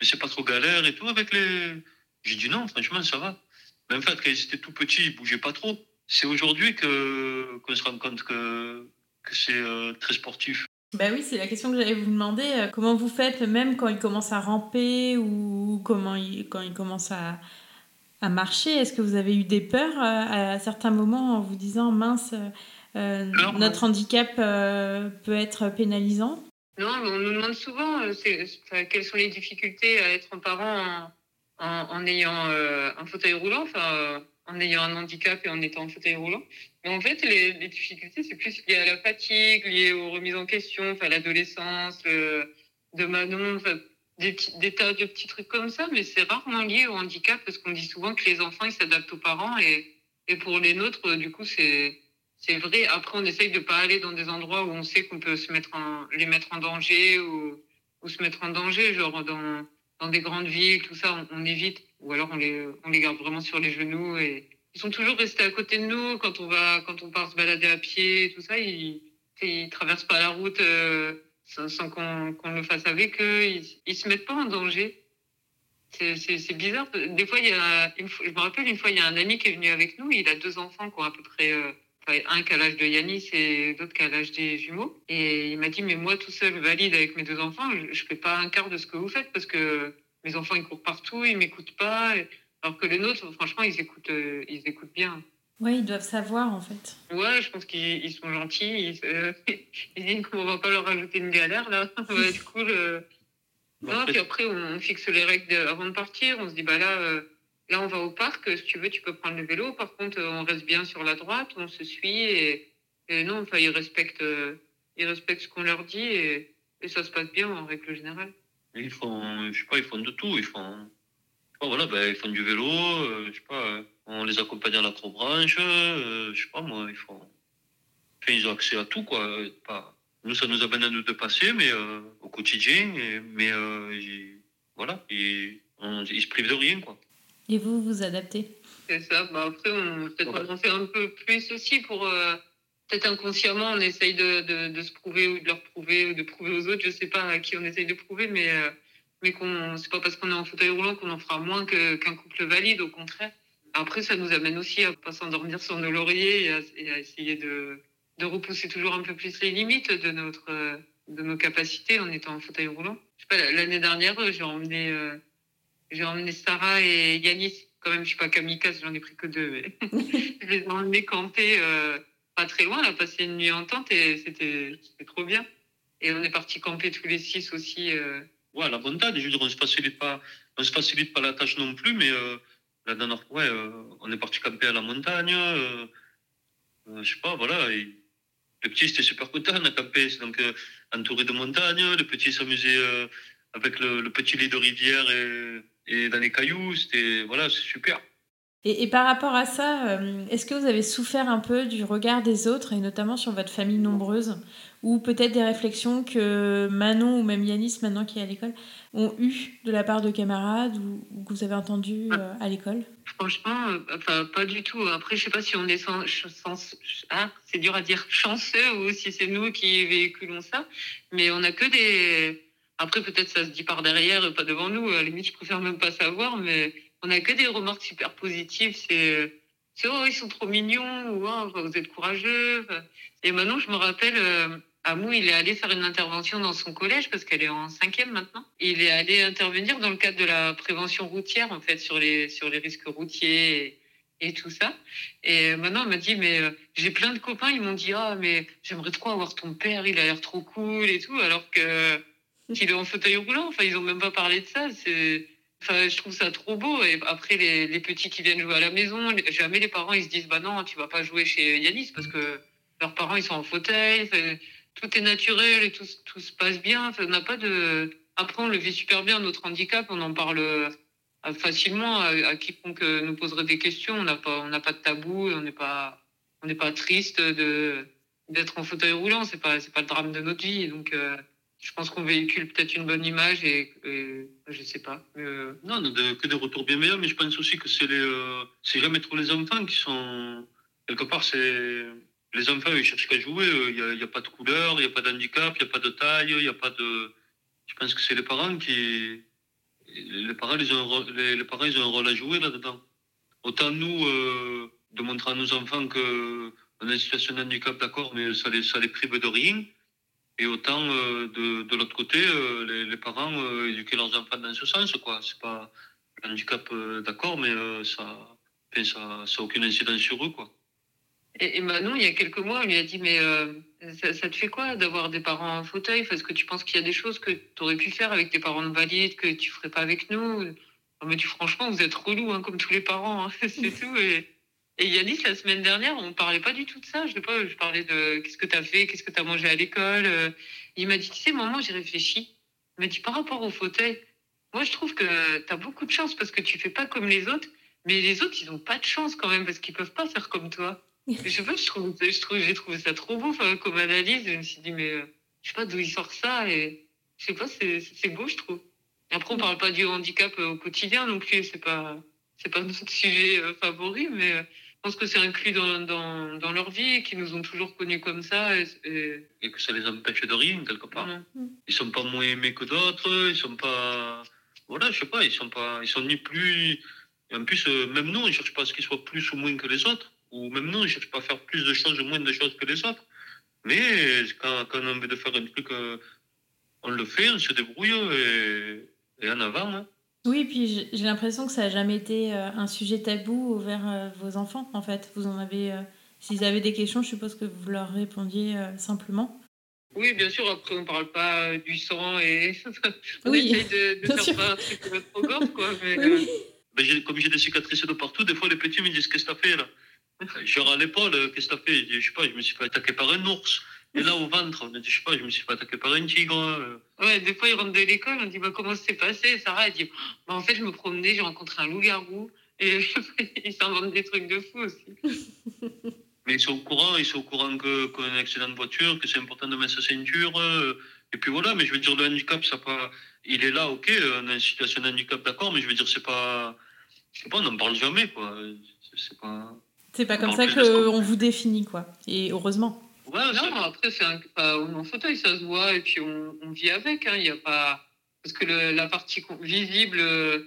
S3: mais c'est pas trop galère et tout avec les. J'ai dit non, franchement, ça va. Mais en fait, quand ils étaient tout petits, ils ne bougeaient pas trop. C'est aujourd'hui que, qu'on se rend compte que, que c'est euh, très sportif.
S1: Bah oui, c'est la question que j'allais vous demander. Euh, comment vous faites, même quand ils commencent à ramper ou comment ils, quand ils commencent à, à marcher Est-ce que vous avez eu des peurs euh, à, certains moments en vous disant mince, notre handicap peut être pénalisant?
S2: Non, on nous demande souvent quelles sont les difficultés à être un parent en, ayant euh, un fauteuil roulant, enfin, euh, en ayant un handicap et en étant en fauteuil roulant. Mais en fait, les, difficultés, c'est plus lié à la fatigue, lié aux remises en question, enfin, l'adolescence, de Manon, des, des, tas de petits trucs comme ça, mais c'est rarement lié au handicap parce qu'on dit souvent que les enfants, ils s'adaptent aux parents et, pour les nôtres, du coup, c'est, c'est vrai. Après, on essaye de pas aller dans des endroits où on sait qu'on peut se mettre en, les mettre en danger ou, ou se mettre en danger, genre dans, dans des grandes villes, tout ça, on, évite. Ou alors on les, on les garde vraiment sur les genoux. Et ils sont toujours restés à côté de nous quand on va, quand on part se balader à pied, tout ça. Ils, ils traversent pas la route euh, sans, qu'on le fasse avec eux. Ils, ils se mettent pas en danger. C'est bizarre. Des fois, il y a, je me rappelle une fois, il y a un ami qui est venu avec nous. Il a deux enfants qui ont à peu près euh, un qui a l'âge de Yanis et l'autre qui a l'âge des jumeaux. Et il m'a dit, mais moi tout seul, valide avec mes deux enfants, je ne fais pas un quart de ce que vous faites parce que mes enfants, ils courent partout, ils m'écoutent pas. Alors que les nôtres, franchement, ils écoutent, euh, ils écoutent bien.
S1: Oui, ils doivent savoir en fait.
S2: Ouais, je pense qu'ils sont gentils. Ils, euh, ils disent qu'on va pas leur rajouter une galère là. Ça va être cool. Euh. Non, puis après, on fixe les règles avant de partir. On se dit, bah là, euh, là, on va au parc. Si tu veux, tu peux prendre le vélo. Par contre, on reste bien sur la droite. On se suit. Et, non, enfin, ils respectent, euh, ils respectent ce qu'on leur dit. Et, ça se passe bien en règle générale.
S3: Ils font, je sais pas, ils font de tout. Ils font, voilà, ben, ils font du vélo. Euh, je sais pas, on les accompagne à l'acrobranche. je sais pas, moi, ils font. Ils ont accès à tout, quoi. Pas nous, ça nous amène à nous dépasser, mais euh, au quotidien, mais euh, voilà, ils, se privent de rien, quoi.
S1: Et vous, vous adaptez
S2: C'est ça. Bah après, on peut-être ouais. fait un peu plus aussi pour euh, peut-être inconsciemment, on essaye de, de, de, se prouver ou de leur prouver ou de prouver aux autres. Je sais pas à qui on essaye de prouver, mais mais qu'on c'est pas parce qu'on est en fauteuil roulant qu'on en fera moins qu'un couple valide. Au contraire. Après, ça nous amène aussi à pas s'endormir sur nos lauriers et à, et à essayer de de repousser toujours un peu plus les limites de notre de nos capacités en étant en fauteuil roulant. l'année dernière, j'ai emmené euh, j'ai emmené Sarah et Yanis. Quand même, je suis pas kamikaze, j'en ai pris que deux. Mais je les ai emmenés camper euh, pas très loin. On a passé une nuit en tente et c'était trop bien. Et on est parti camper tous les six aussi. Euh...
S3: Ouais, la montagne. Je veux dire, on se facilite pas, on se facilite pas la tâche non plus, mais euh, la dernière fois, ouais, on est parti camper à la montagne. je sais pas, voilà. Et le petit, c'était super content, on a campé, donc euh, entouré de montagnes. Le petit s'amusait euh, avec le, petit lit de rivière et, et dans les cailloux. C'était, voilà, c'est super.
S1: Et, et, par rapport à ça, euh, est-ce que vous avez souffert un peu du regard des autres, et notamment sur votre famille nombreuse, ou peut-être des réflexions que Manon ou même Yanis, maintenant qui est à l'école, ont eues de la part de camarades ou, que vous avez entendu à l'école?
S2: Franchement, euh, pas du tout. Après, je sais pas si on est sans, sans ah, c'est dur à dire chanceux ou si c'est nous qui véhiculons ça, mais on a que des. Après, peut-être ça se dit par derrière, pas devant nous. À la limite, je préfère même pas savoir, mais on a que des remarques super positives. C'est, oh, ils sont trop mignons ou oh, vous êtes courageux. Et maintenant, je me rappelle. Euh, Amou, il est allé faire une intervention dans son collège parce qu'elle est en cinquième maintenant. Il est allé intervenir dans le cadre de la prévention routière, en fait, sur les, sur les risques routiers et, et tout ça. Et maintenant, elle m'a dit, mais euh, j'ai plein de copains, ils m'ont dit, ah, mais j'aimerais trop avoir ton père, il a l'air trop cool et tout, alors que qu'il est en fauteuil roulant. Enfin, ils ont même pas parlé de ça. Enfin, je trouve ça trop beau. Et après, les, les petits qui viennent jouer à la maison, jamais les parents, ils se disent, bah non, tu vas pas jouer chez Yanis parce que leurs parents, ils sont en fauteuil tout est naturel et tout, tout se passe bien. on n'a pas de. Après, on le vit super bien, notre handicap. On en parle euh, facilement à, quiconque nous poserait des questions. On n'a pas, on n'a pas de tabou. On n'est pas, on n'est pas triste de d'être en fauteuil roulant. C'est pas, c'est pas le drame de notre vie. Donc, euh, je pense qu'on véhicule peut-être une bonne image et, et je sais pas.
S3: Euh, non, de, que des retours bien meilleurs. Mais je pense aussi que c'est les, c'est jamais trop les enfants qui sont quelque part c'est les enfants, ils cherchent qu'à jouer. Il n'y a, pas de couleur, il n'y a pas d'handicap, il n'y a pas de taille, il n'y a pas de. Je pense que c'est les parents qui. Les parents, ils ont, les, parents, ils ont un rôle à jouer là-dedans. Autant nous, euh, de montrer à nos enfants qu'on a une situation de handicap, d'accord, mais ça les, ça les prive de rien. Et autant euh, de, de l'autre côté, euh, les, les, parents éduquer leurs enfants dans ce sens, quoi. C'est pas handicap, d'accord, mais ça n'a ça, ça aucune incidence sur eux, quoi.
S2: Et, Manon, il y a quelques mois, on lui a dit Mais euh, ça, te fait quoi d'avoir des parents en fauteuil? Parce que tu penses qu'il y a des choses que tu aurais pu faire avec tes parents de valide, que tu ferais pas avec nous? Me dit Franchement, vous êtes relou, hein, comme tous les parents, hein, c'est tout. Et, et Yanis, la semaine dernière, on parlait pas du tout de ça. Je sais pas, je parlais de qu'est-ce que tu as fait, qu'est-ce que tu as mangé à l'école. Il m'a dit Tu sais, maman, j'ai réfléchi. Il m'a dit Par rapport au fauteuil, moi, je trouve que tu as beaucoup de chance parce que tu fais pas comme les autres. Mais les autres, ils ont pas de chance quand même parce qu'ils peuvent pas faire comme toi. Je sais pas, je trouve, je trouve, j'ai trouvé ça trop beau comme analyse. Je me suis dit, mais euh, je sais pas d'où il sort ça. Et je sais pas, c'est beau, je trouve. Et après, on parle pas du handicap euh, au quotidien non plus. C'est pas, c'est pas notre sujet euh, favori, mais pense que c'est inclus dans, dans, dans, leur vie, qu'ils nous ont toujours connus comme ça. Et,
S3: et... que ça les empêche de rien, quelque part. Ils sont pas moins aimés que d'autres, ils sont pas. Voilà, je sais pas, ils sont pas. Ils sont ni plus. Et en plus, même nous, on cherche pas à ce qu'ils soient plus ou moins que les autres ou même nous, je ne cherche pas à faire plus de choses ou moins de choses que les autres. Mais quand, quand on a envie de faire un truc, euh, on le fait, on se débrouille et, et en avant. Hein.
S1: Oui, puis j'ai l'impression que ça n'a jamais été euh, un sujet tabou vers euh, vos enfants, en fait. Vous en avez, s'ils avaient des questions, je suppose que vous leur répondiez simplement.
S2: Oui, bien sûr. Après, on parle pas du sang et on
S1: Oui,
S2: essaye de, faire
S1: sûr.
S2: pas un truc trop gore, quoi. Mais,
S1: Oui,
S2: euh,
S1: oui.
S3: Ben, j'ai- comme j'ai des cicatrices de partout, des fois les petits me disent Qu'est-ce que t'as fait là? Genre à l'épaule, euh, qu'est-ce que t'as fait? Je sais pas, je me suis fait attaquer par un ours. Et là au ventre, on a dit Je sais pas, je me suis fait attaquer par un tigre. euh.
S2: Ouais, des fois, ils rentrent de l'école, on dit bah, comment ça s'est passé Sarah, elle dit bah, en fait, je me promenais, j'ai rencontré un loup-garou. Et ils s'inventent des trucs de fou aussi.
S3: Mais ils sont au courant, ils sont au courant que- qu'on a un accident de voiture, que c'est important de mettre sa ceinture. euh, et puis voilà, mais je veux dire, le handicap, ça pas. Il est là, ok, on a une situation de handicap, d'accord, mais je veux dire, c'est pas. Je sais pas, on n'en parle jamais, quoi. C'est- pas.
S4: C'est pas comme ça qu'on vous définit, quoi. Et heureusement.
S3: Ouais,
S2: Non, après, c'est un, enfin, on est en fauteuil, ça se voit, et puis on, on vit avec. hein, Il y a pas... Parce que le- la partie visible, euh,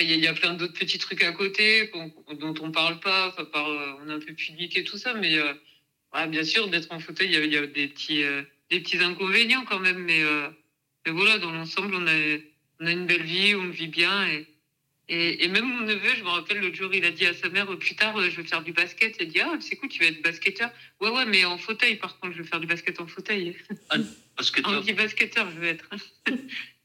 S2: il y, a- il y a plein d'autres petits trucs à côté dont on parle pas. Par, euh, on est un peu pudique et tout ça, mais euh, ouais, bien sûr, d'être en fauteuil, il y a, il y a des, petits, des petits inconvénients quand même. Mais, mais voilà, dans l'ensemble, on a, on a une belle vie, on vit bien. Et, et, et même mon neveu, je me rappelle, l'autre jour, il a dit à sa mère, plus tard, euh, je vais faire du basket. Elle dit, ah, c'est cool, tu vas être basketteur. Ouais, ouais, mais en fauteuil, par contre, je vais faire du basket en fauteuil. Un petit basketteur, je veux être.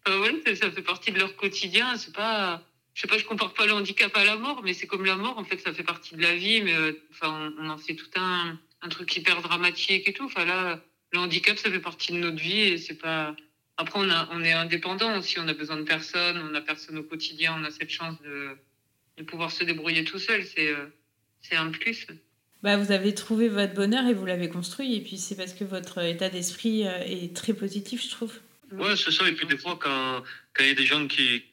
S2: Enfin, voilà, ça, ça fait partie de leur quotidien. C'est pas, je sais pas, je compare pas le handicap à la mort, mais c'est comme la mort. En fait, ça fait partie de la vie, mais euh, enfin, on, on en fait tout un, un truc hyper dramatique et tout. Enfin là, le handicap, ça fait partie de notre vie et c'est pas. Après, on, a, on est indépendant aussi. On a besoin de personne. On a personne au quotidien. On a cette chance de, de pouvoir se débrouiller tout seul. C'est, euh, c'est un plus.
S4: Bah, vous avez trouvé votre bonheur et vous l'avez construit. Et puis c'est parce que votre état d'esprit euh, est très positif, je trouve.
S3: Ouais, c'est ça. Et puis des fois, quand quand il y a des gens qui,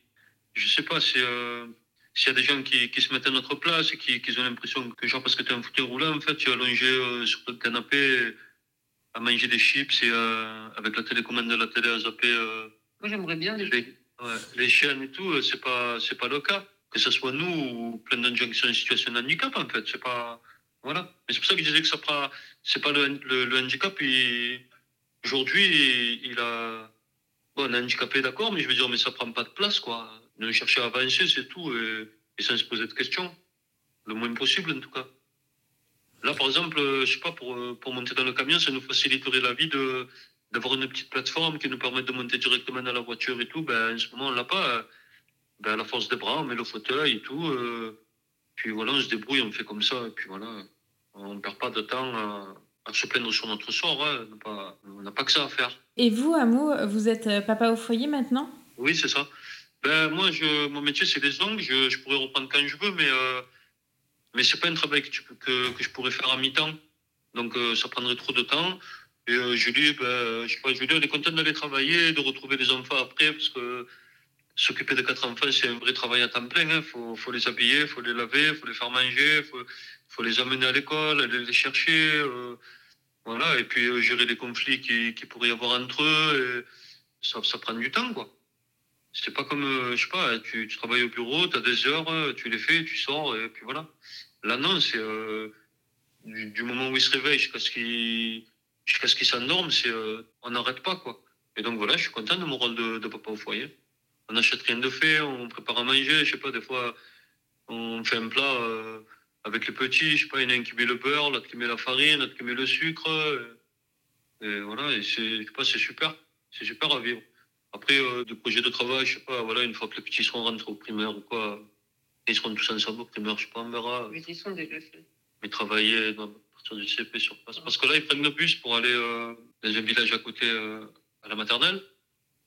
S3: je sais pas, c'est euh, s'il y a des gens qui, qui se mettent à notre place et qui, qui ont l'impression que genre parce que tu es un fauteuil roulant, en fait, tu es allongé euh, sur le canapé à manger des chips et euh, avec la télécommande de la télé à zapper euh,
S2: Moi, j'aimerais bien.
S3: les, ouais, les chaînes et tout. euh, C'est pas c'est pas le cas. Que ce soit nous ou plein de gens qui sont en situation de handicap, en fait, c'est pas voilà. Mais c'est pour ça que je disais que ça prend. C'est pas le, le, le handicap. Aujourd'hui, il, il a Bon, handicapé, d'accord, mais je veux dire, mais ça prend pas de place, quoi. De chercher à avancer, c'est tout, et, et sans se poser de questions. Le moins possible, en tout cas. Là, par exemple, euh, je sais pas, pour, euh, pour monter dans le camion, ça nous faciliterait la vie de d'avoir une petite plateforme qui nous permette de monter directement dans la voiture et tout. Ben, en ce moment, on l'a pas. Ben, à la force des bras, on met le fauteuil et tout. euh, puis voilà, on se débrouille, on fait comme ça, et puis voilà. On perd pas de temps à, à se plaindre sur notre sort, hein. on n'a pas, que ça à faire.
S4: Et vous, Amou, vous êtes papa au foyer maintenant?
S3: Oui, c'est ça. Ben, moi, je, mon métier, c'est les ongles. Je, je pourrais reprendre quand je veux, mais, euh, mais c'est pas un travail que, que, je pourrais faire à mi-temps. Donc, euh, ça prendrait trop de temps. Et euh, Julie, ben, je sais pas, Julie, elle est contente d'aller travailler, de retrouver les enfants après, parce que s'occuper de quatre enfants, c'est un vrai travail à temps plein. Il faut, faut les habiller, faut les laver, faut les faire manger, faut, faut les amener à l'école, aller les chercher. euh, voilà, et puis euh, gérer les conflits qui, qui pourrait y avoir entre eux. Ça, ça prend du temps, quoi. C'est pas comme, euh, je sais pas, tu, tu travailles au bureau, tu as des heures, euh, tu les fais, tu sors, et puis voilà. Là, non, c'est euh, du, moment où il se réveille jusqu'à ce qu'il jusqu'à ce qu'il s'endorme, c'est euh, on n'arrête pas, quoi. Et donc voilà, je suis content de mon rôle de, de papa au foyer. On n'achète rien de fait, on prépare à manger, je sais pas, des fois, on fait un plat euh, avec les petits, je sais pas, il y en a un qui met le beurre, l'autre qui met la farine, l'autre qui met le sucre. euh, et voilà, et c'est, je sais pas, c'est super. C'est super à vivre. Après, euh, de projets de travail, je sais pas, voilà, une fois que les petits seront rentrés au primaire ou quoi, ils seront tous ensemble au primaire, je sais pas, on verra.
S2: Mais ils sont déjà faits.
S3: Mais travailler dans- à partir du CP sur place. Parce que là, ils prennent le bus pour aller euh, dans un village à côté euh, à la maternelle.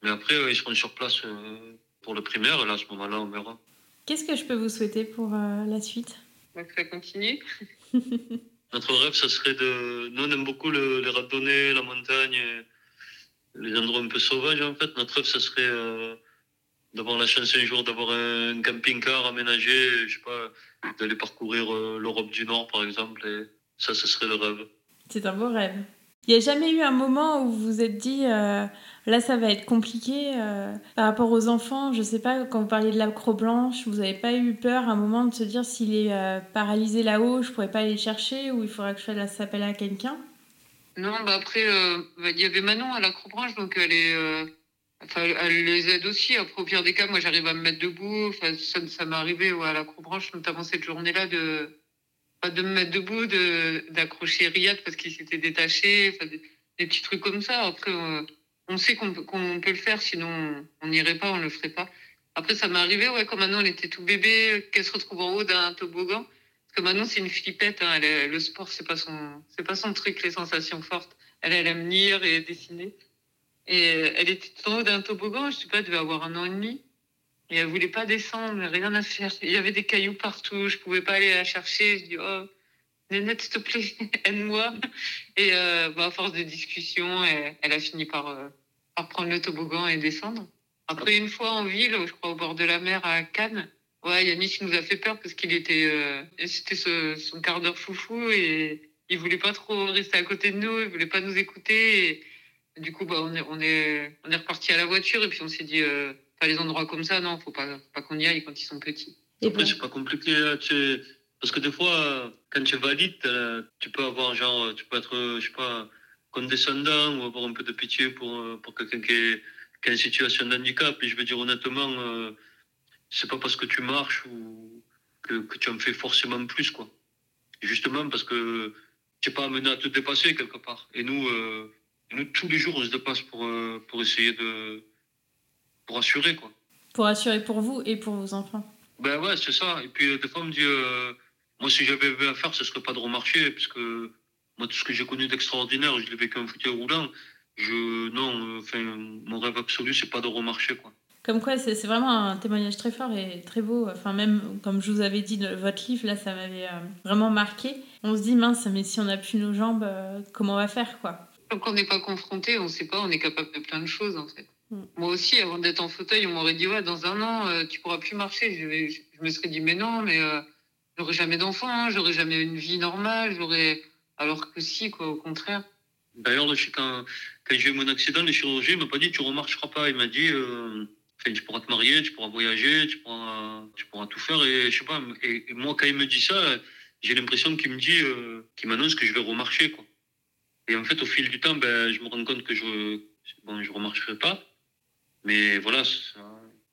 S3: Mais après, euh, ils seront sur place euh, pour le primaire, et là, à ce moment-là, on verra.
S4: Qu'est-ce que je peux vous souhaiter pour euh, la suite?
S2: Donc ça continue.
S3: Notre rêve, ça serait de. Nous, on aime beaucoup le- les randonnées, la montagne, et les endroits un peu sauvages, en fait. Notre rêve, ça serait euh, d'avoir la chance un jour d'avoir un camping-car aménagé, je sais pas, d'aller parcourir euh, l'Europe du Nord, par exemple. Et ça, ce serait le rêve.
S4: C'est un beau rêve. Il n'y a jamais eu un moment où vous vous êtes dit, euh, là ça va être compliqué par rapport aux enfants, je sais pas, quand vous parliez de l'acrobranche, vous n'avez pas eu peur un moment de se dire s'il est paralysé là-haut, je pourrais pas aller le chercher ou il faudra que je fasse appel à quelqu'un?
S2: Non, bah après, euh, bah, il y avait Manon à l'acrobranche, donc elle est. euh, Enfin, elle les aide aussi. Après, au pire des cas, moi, j'arrive à me mettre debout. Enfin, ça, ça m'est arrivé ouais, à l'acrobranche, notamment cette journée-là, de, de me mettre debout, de, d'accrocher Riyad parce qu'il s'était détaché. Des, petits trucs comme ça. Après, on sait qu'on peut, qu'on peut le faire, sinon on n'irait pas, on le ferait pas. Après, ça m'est arrivé, ouais, quand Manon elle était tout bébé, qu'elle se retrouve en haut d'un toboggan. Que Manon, c'est une flippette, hein, le sport, c'est pas son, c'est pas son truc, les sensations fortes. Elle, elle aime lire et dessiner. Et elle était en haut d'un toboggan, je sais pas, elle devait avoir un an et demi. Et elle voulait pas descendre, rien à faire. Il y avait des cailloux partout, je pouvais pas aller la chercher. Je dis, oh, Nénette, s'il te plaît, aide-moi. Et euh, bah, à force de discussion, elle, a fini euh, par prendre le toboggan et descendre. Après, une fois en ville, je crois au bord de la mer à Cannes, ouais, Yannick nous a fait peur parce qu'il était, euh, c'était ce- son quart d'heure foufou et il voulait pas trop rester à côté de nous, il voulait pas nous écouter. Et, du coup, bah, on est, on est, on est reparti à la voiture et puis on s'est dit, euh, pas les endroits comme ça, non, faut pas, faut pas qu'on y aille quand ils sont petits.
S4: Et
S3: Après,
S4: bon.
S3: c'est pas compliqué. hein, tu sais, Parce que des fois, quand tu es valide, euh, tu peux avoir genre, tu peux être, je sais pas, condescendant ou avoir un peu de pitié pour, pour quelqu'un qui est, qui est en situation de handicap. Et je veux dire honnêtement, euh, c'est pas parce que tu marches ou que, que tu en fais forcément plus, quoi. Justement parce que tu n'es pas amené à te dépasser quelque part. Et nous, euh, nous tous les jours, on se dépasse pour, euh, pour essayer de. pour assurer, quoi.
S4: Pour assurer pour vous et pour vos enfants.
S3: Ben ouais, c'est ça. Et puis, euh, des fois, on me dit, euh, moi, si j'avais eu à faire, ce serait pas de remarcher, parce que moi, tout ce que j'ai connu d'extraordinaire, je l'ai vécu en fauteuil roulant. Je, non, enfin, mon rêve absolu, c'est pas de remarcher, quoi.
S4: Comme quoi, c'est vraiment un témoignage très fort et très beau. Enfin, même comme je vous avais dit, votre livre, là, ça m'avait euh, vraiment marqué. On se dit, mince, mais si on n'a plus nos jambes, euh, comment on va faire, quoi?
S2: Tant qu'on n'est pas confronté, on ne sait pas, on est capable de plein de choses en fait.
S4: Mm.
S2: Moi aussi, avant d'être en fauteuil, on m'aurait dit ouais, dans un an, euh, tu pourras plus marcher. Je, vais- je- je me serais dit mais non, mais euh, j'aurai jamais d'enfant, hein, j'aurai jamais une vie normale, j'aurais. Alors que si, quoi, au contraire.
S3: D'ailleurs, quand, quand j'ai eu mon accident, le chirurgien m'a pas dit tu remarcheras pas. Il m'a dit euh, tu pourras te marier, tu pourras voyager, tu pourras, tu pourras tout faire. Et je sais pas. Et, moi, quand il me dit ça, j'ai l'impression qu'il me dit, euh, qu'il m'annonce que je vais remarcher, quoi. Et en fait, au fil du temps, ben, je me rends compte que je, bon, je remarcherai pas. Mais voilà,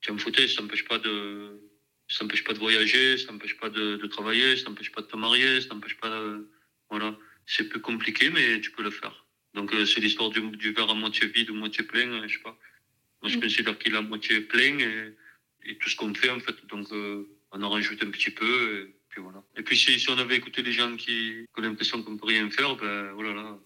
S3: tu es en fauteuil, ça n'empêche pas de, ça pas de voyager, ça n'empêche pas de, de travailler, ça n'empêche pas de te marier, ça n'empêche pas, de- voilà. C'est plus compliqué, mais tu peux le faire. Donc, euh, c'est l'histoire du, du verre à moitié vide ou moitié plein, euh, je sais pas. Moi, je considère qu'il est à moitié plein et, tout ce qu'on fait, en fait. Donc, euh, on en rajoute un petit peu, et puis voilà. Et puis, si, si on avait écouté les gens qui, ont l'impression qu'on peut rien faire, ben, oh là là,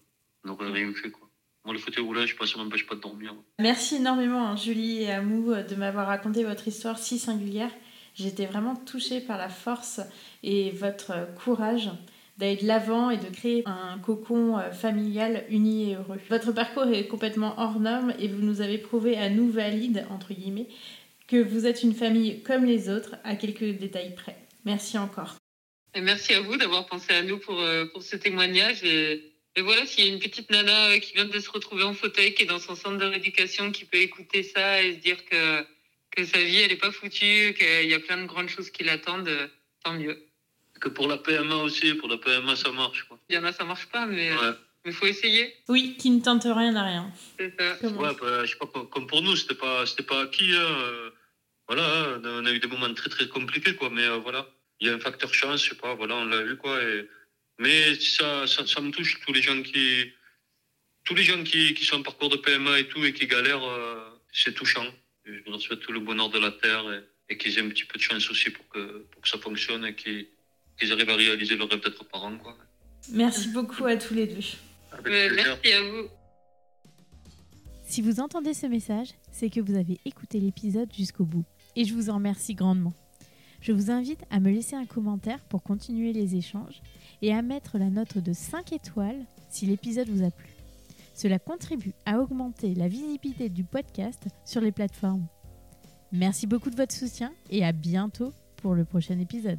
S3: on n'aurait rien fait, quoi. Moi, le fauteuil roulant, je pas, ça m'empêche pas de dormir.
S4: Merci énormément, hein, Julie et Amou, euh, de m'avoir raconté votre histoire si singulière. J'étais vraiment touchée par la force et votre courage d'aller de l'avant et de créer un cocon euh, familial uni et heureux. Votre parcours est complètement hors norme et vous nous avez prouvé à nous valides, entre guillemets, que vous êtes une famille comme les autres, à quelques détails près. Merci encore.
S2: Merci à vous d'avoir pensé à nous pour, euh, pour ce témoignage. Et, voilà, s'il y a une petite nana euh, qui vient de se retrouver en fauteuil, qui est dans son centre de rééducation, qui peut écouter ça et se dire que, que sa vie, elle n'est pas foutue, qu'il y a plein de grandes choses qui l'attendent, tant mieux.
S3: Que pour la PMA aussi, pour la PMA, ça marche, quoi.
S2: Il y en a, ça marche pas, mais
S3: Ouais.
S2: il faut essayer.
S4: Oui, qui ne tente rien n'a rien.
S2: C'est ça.
S4: Comment
S3: Ouais, bah, je sais pas, comme pour nous, c'était pas, c'était pas acquis. hein, euh, Voilà, hein, on a eu des moments très très compliqués, quoi. Mais euh, voilà, il y a un facteur chance, je sais pas. Voilà, on l'a eu, quoi. Et... Mais ça, ça, ça me touche tous les gens qui, tous les gens qui, qui sont en parcours de PMA et tout et qui galèrent, euh, c'est touchant. Je leur souhaite tout le bonheur de la terre et, et qu'ils aient un petit peu de chance aussi pour que, pour que ça fonctionne et qu'ils, qu'ils arrivent à réaliser leur rêve d'être parents, quoi.
S4: Merci beaucoup à tous les deux.
S2: Merci à vous.
S1: Si vous entendez ce message, c'est que vous avez écouté l'épisode jusqu'au bout. Et je vous en remercie grandement. Je vous invite à me laisser un commentaire pour continuer les échanges et à mettre la note de 5 étoiles si l'épisode vous a plu. Cela contribue à augmenter la visibilité du podcast sur les plateformes. Merci beaucoup de votre soutien et à bientôt pour le prochain épisode.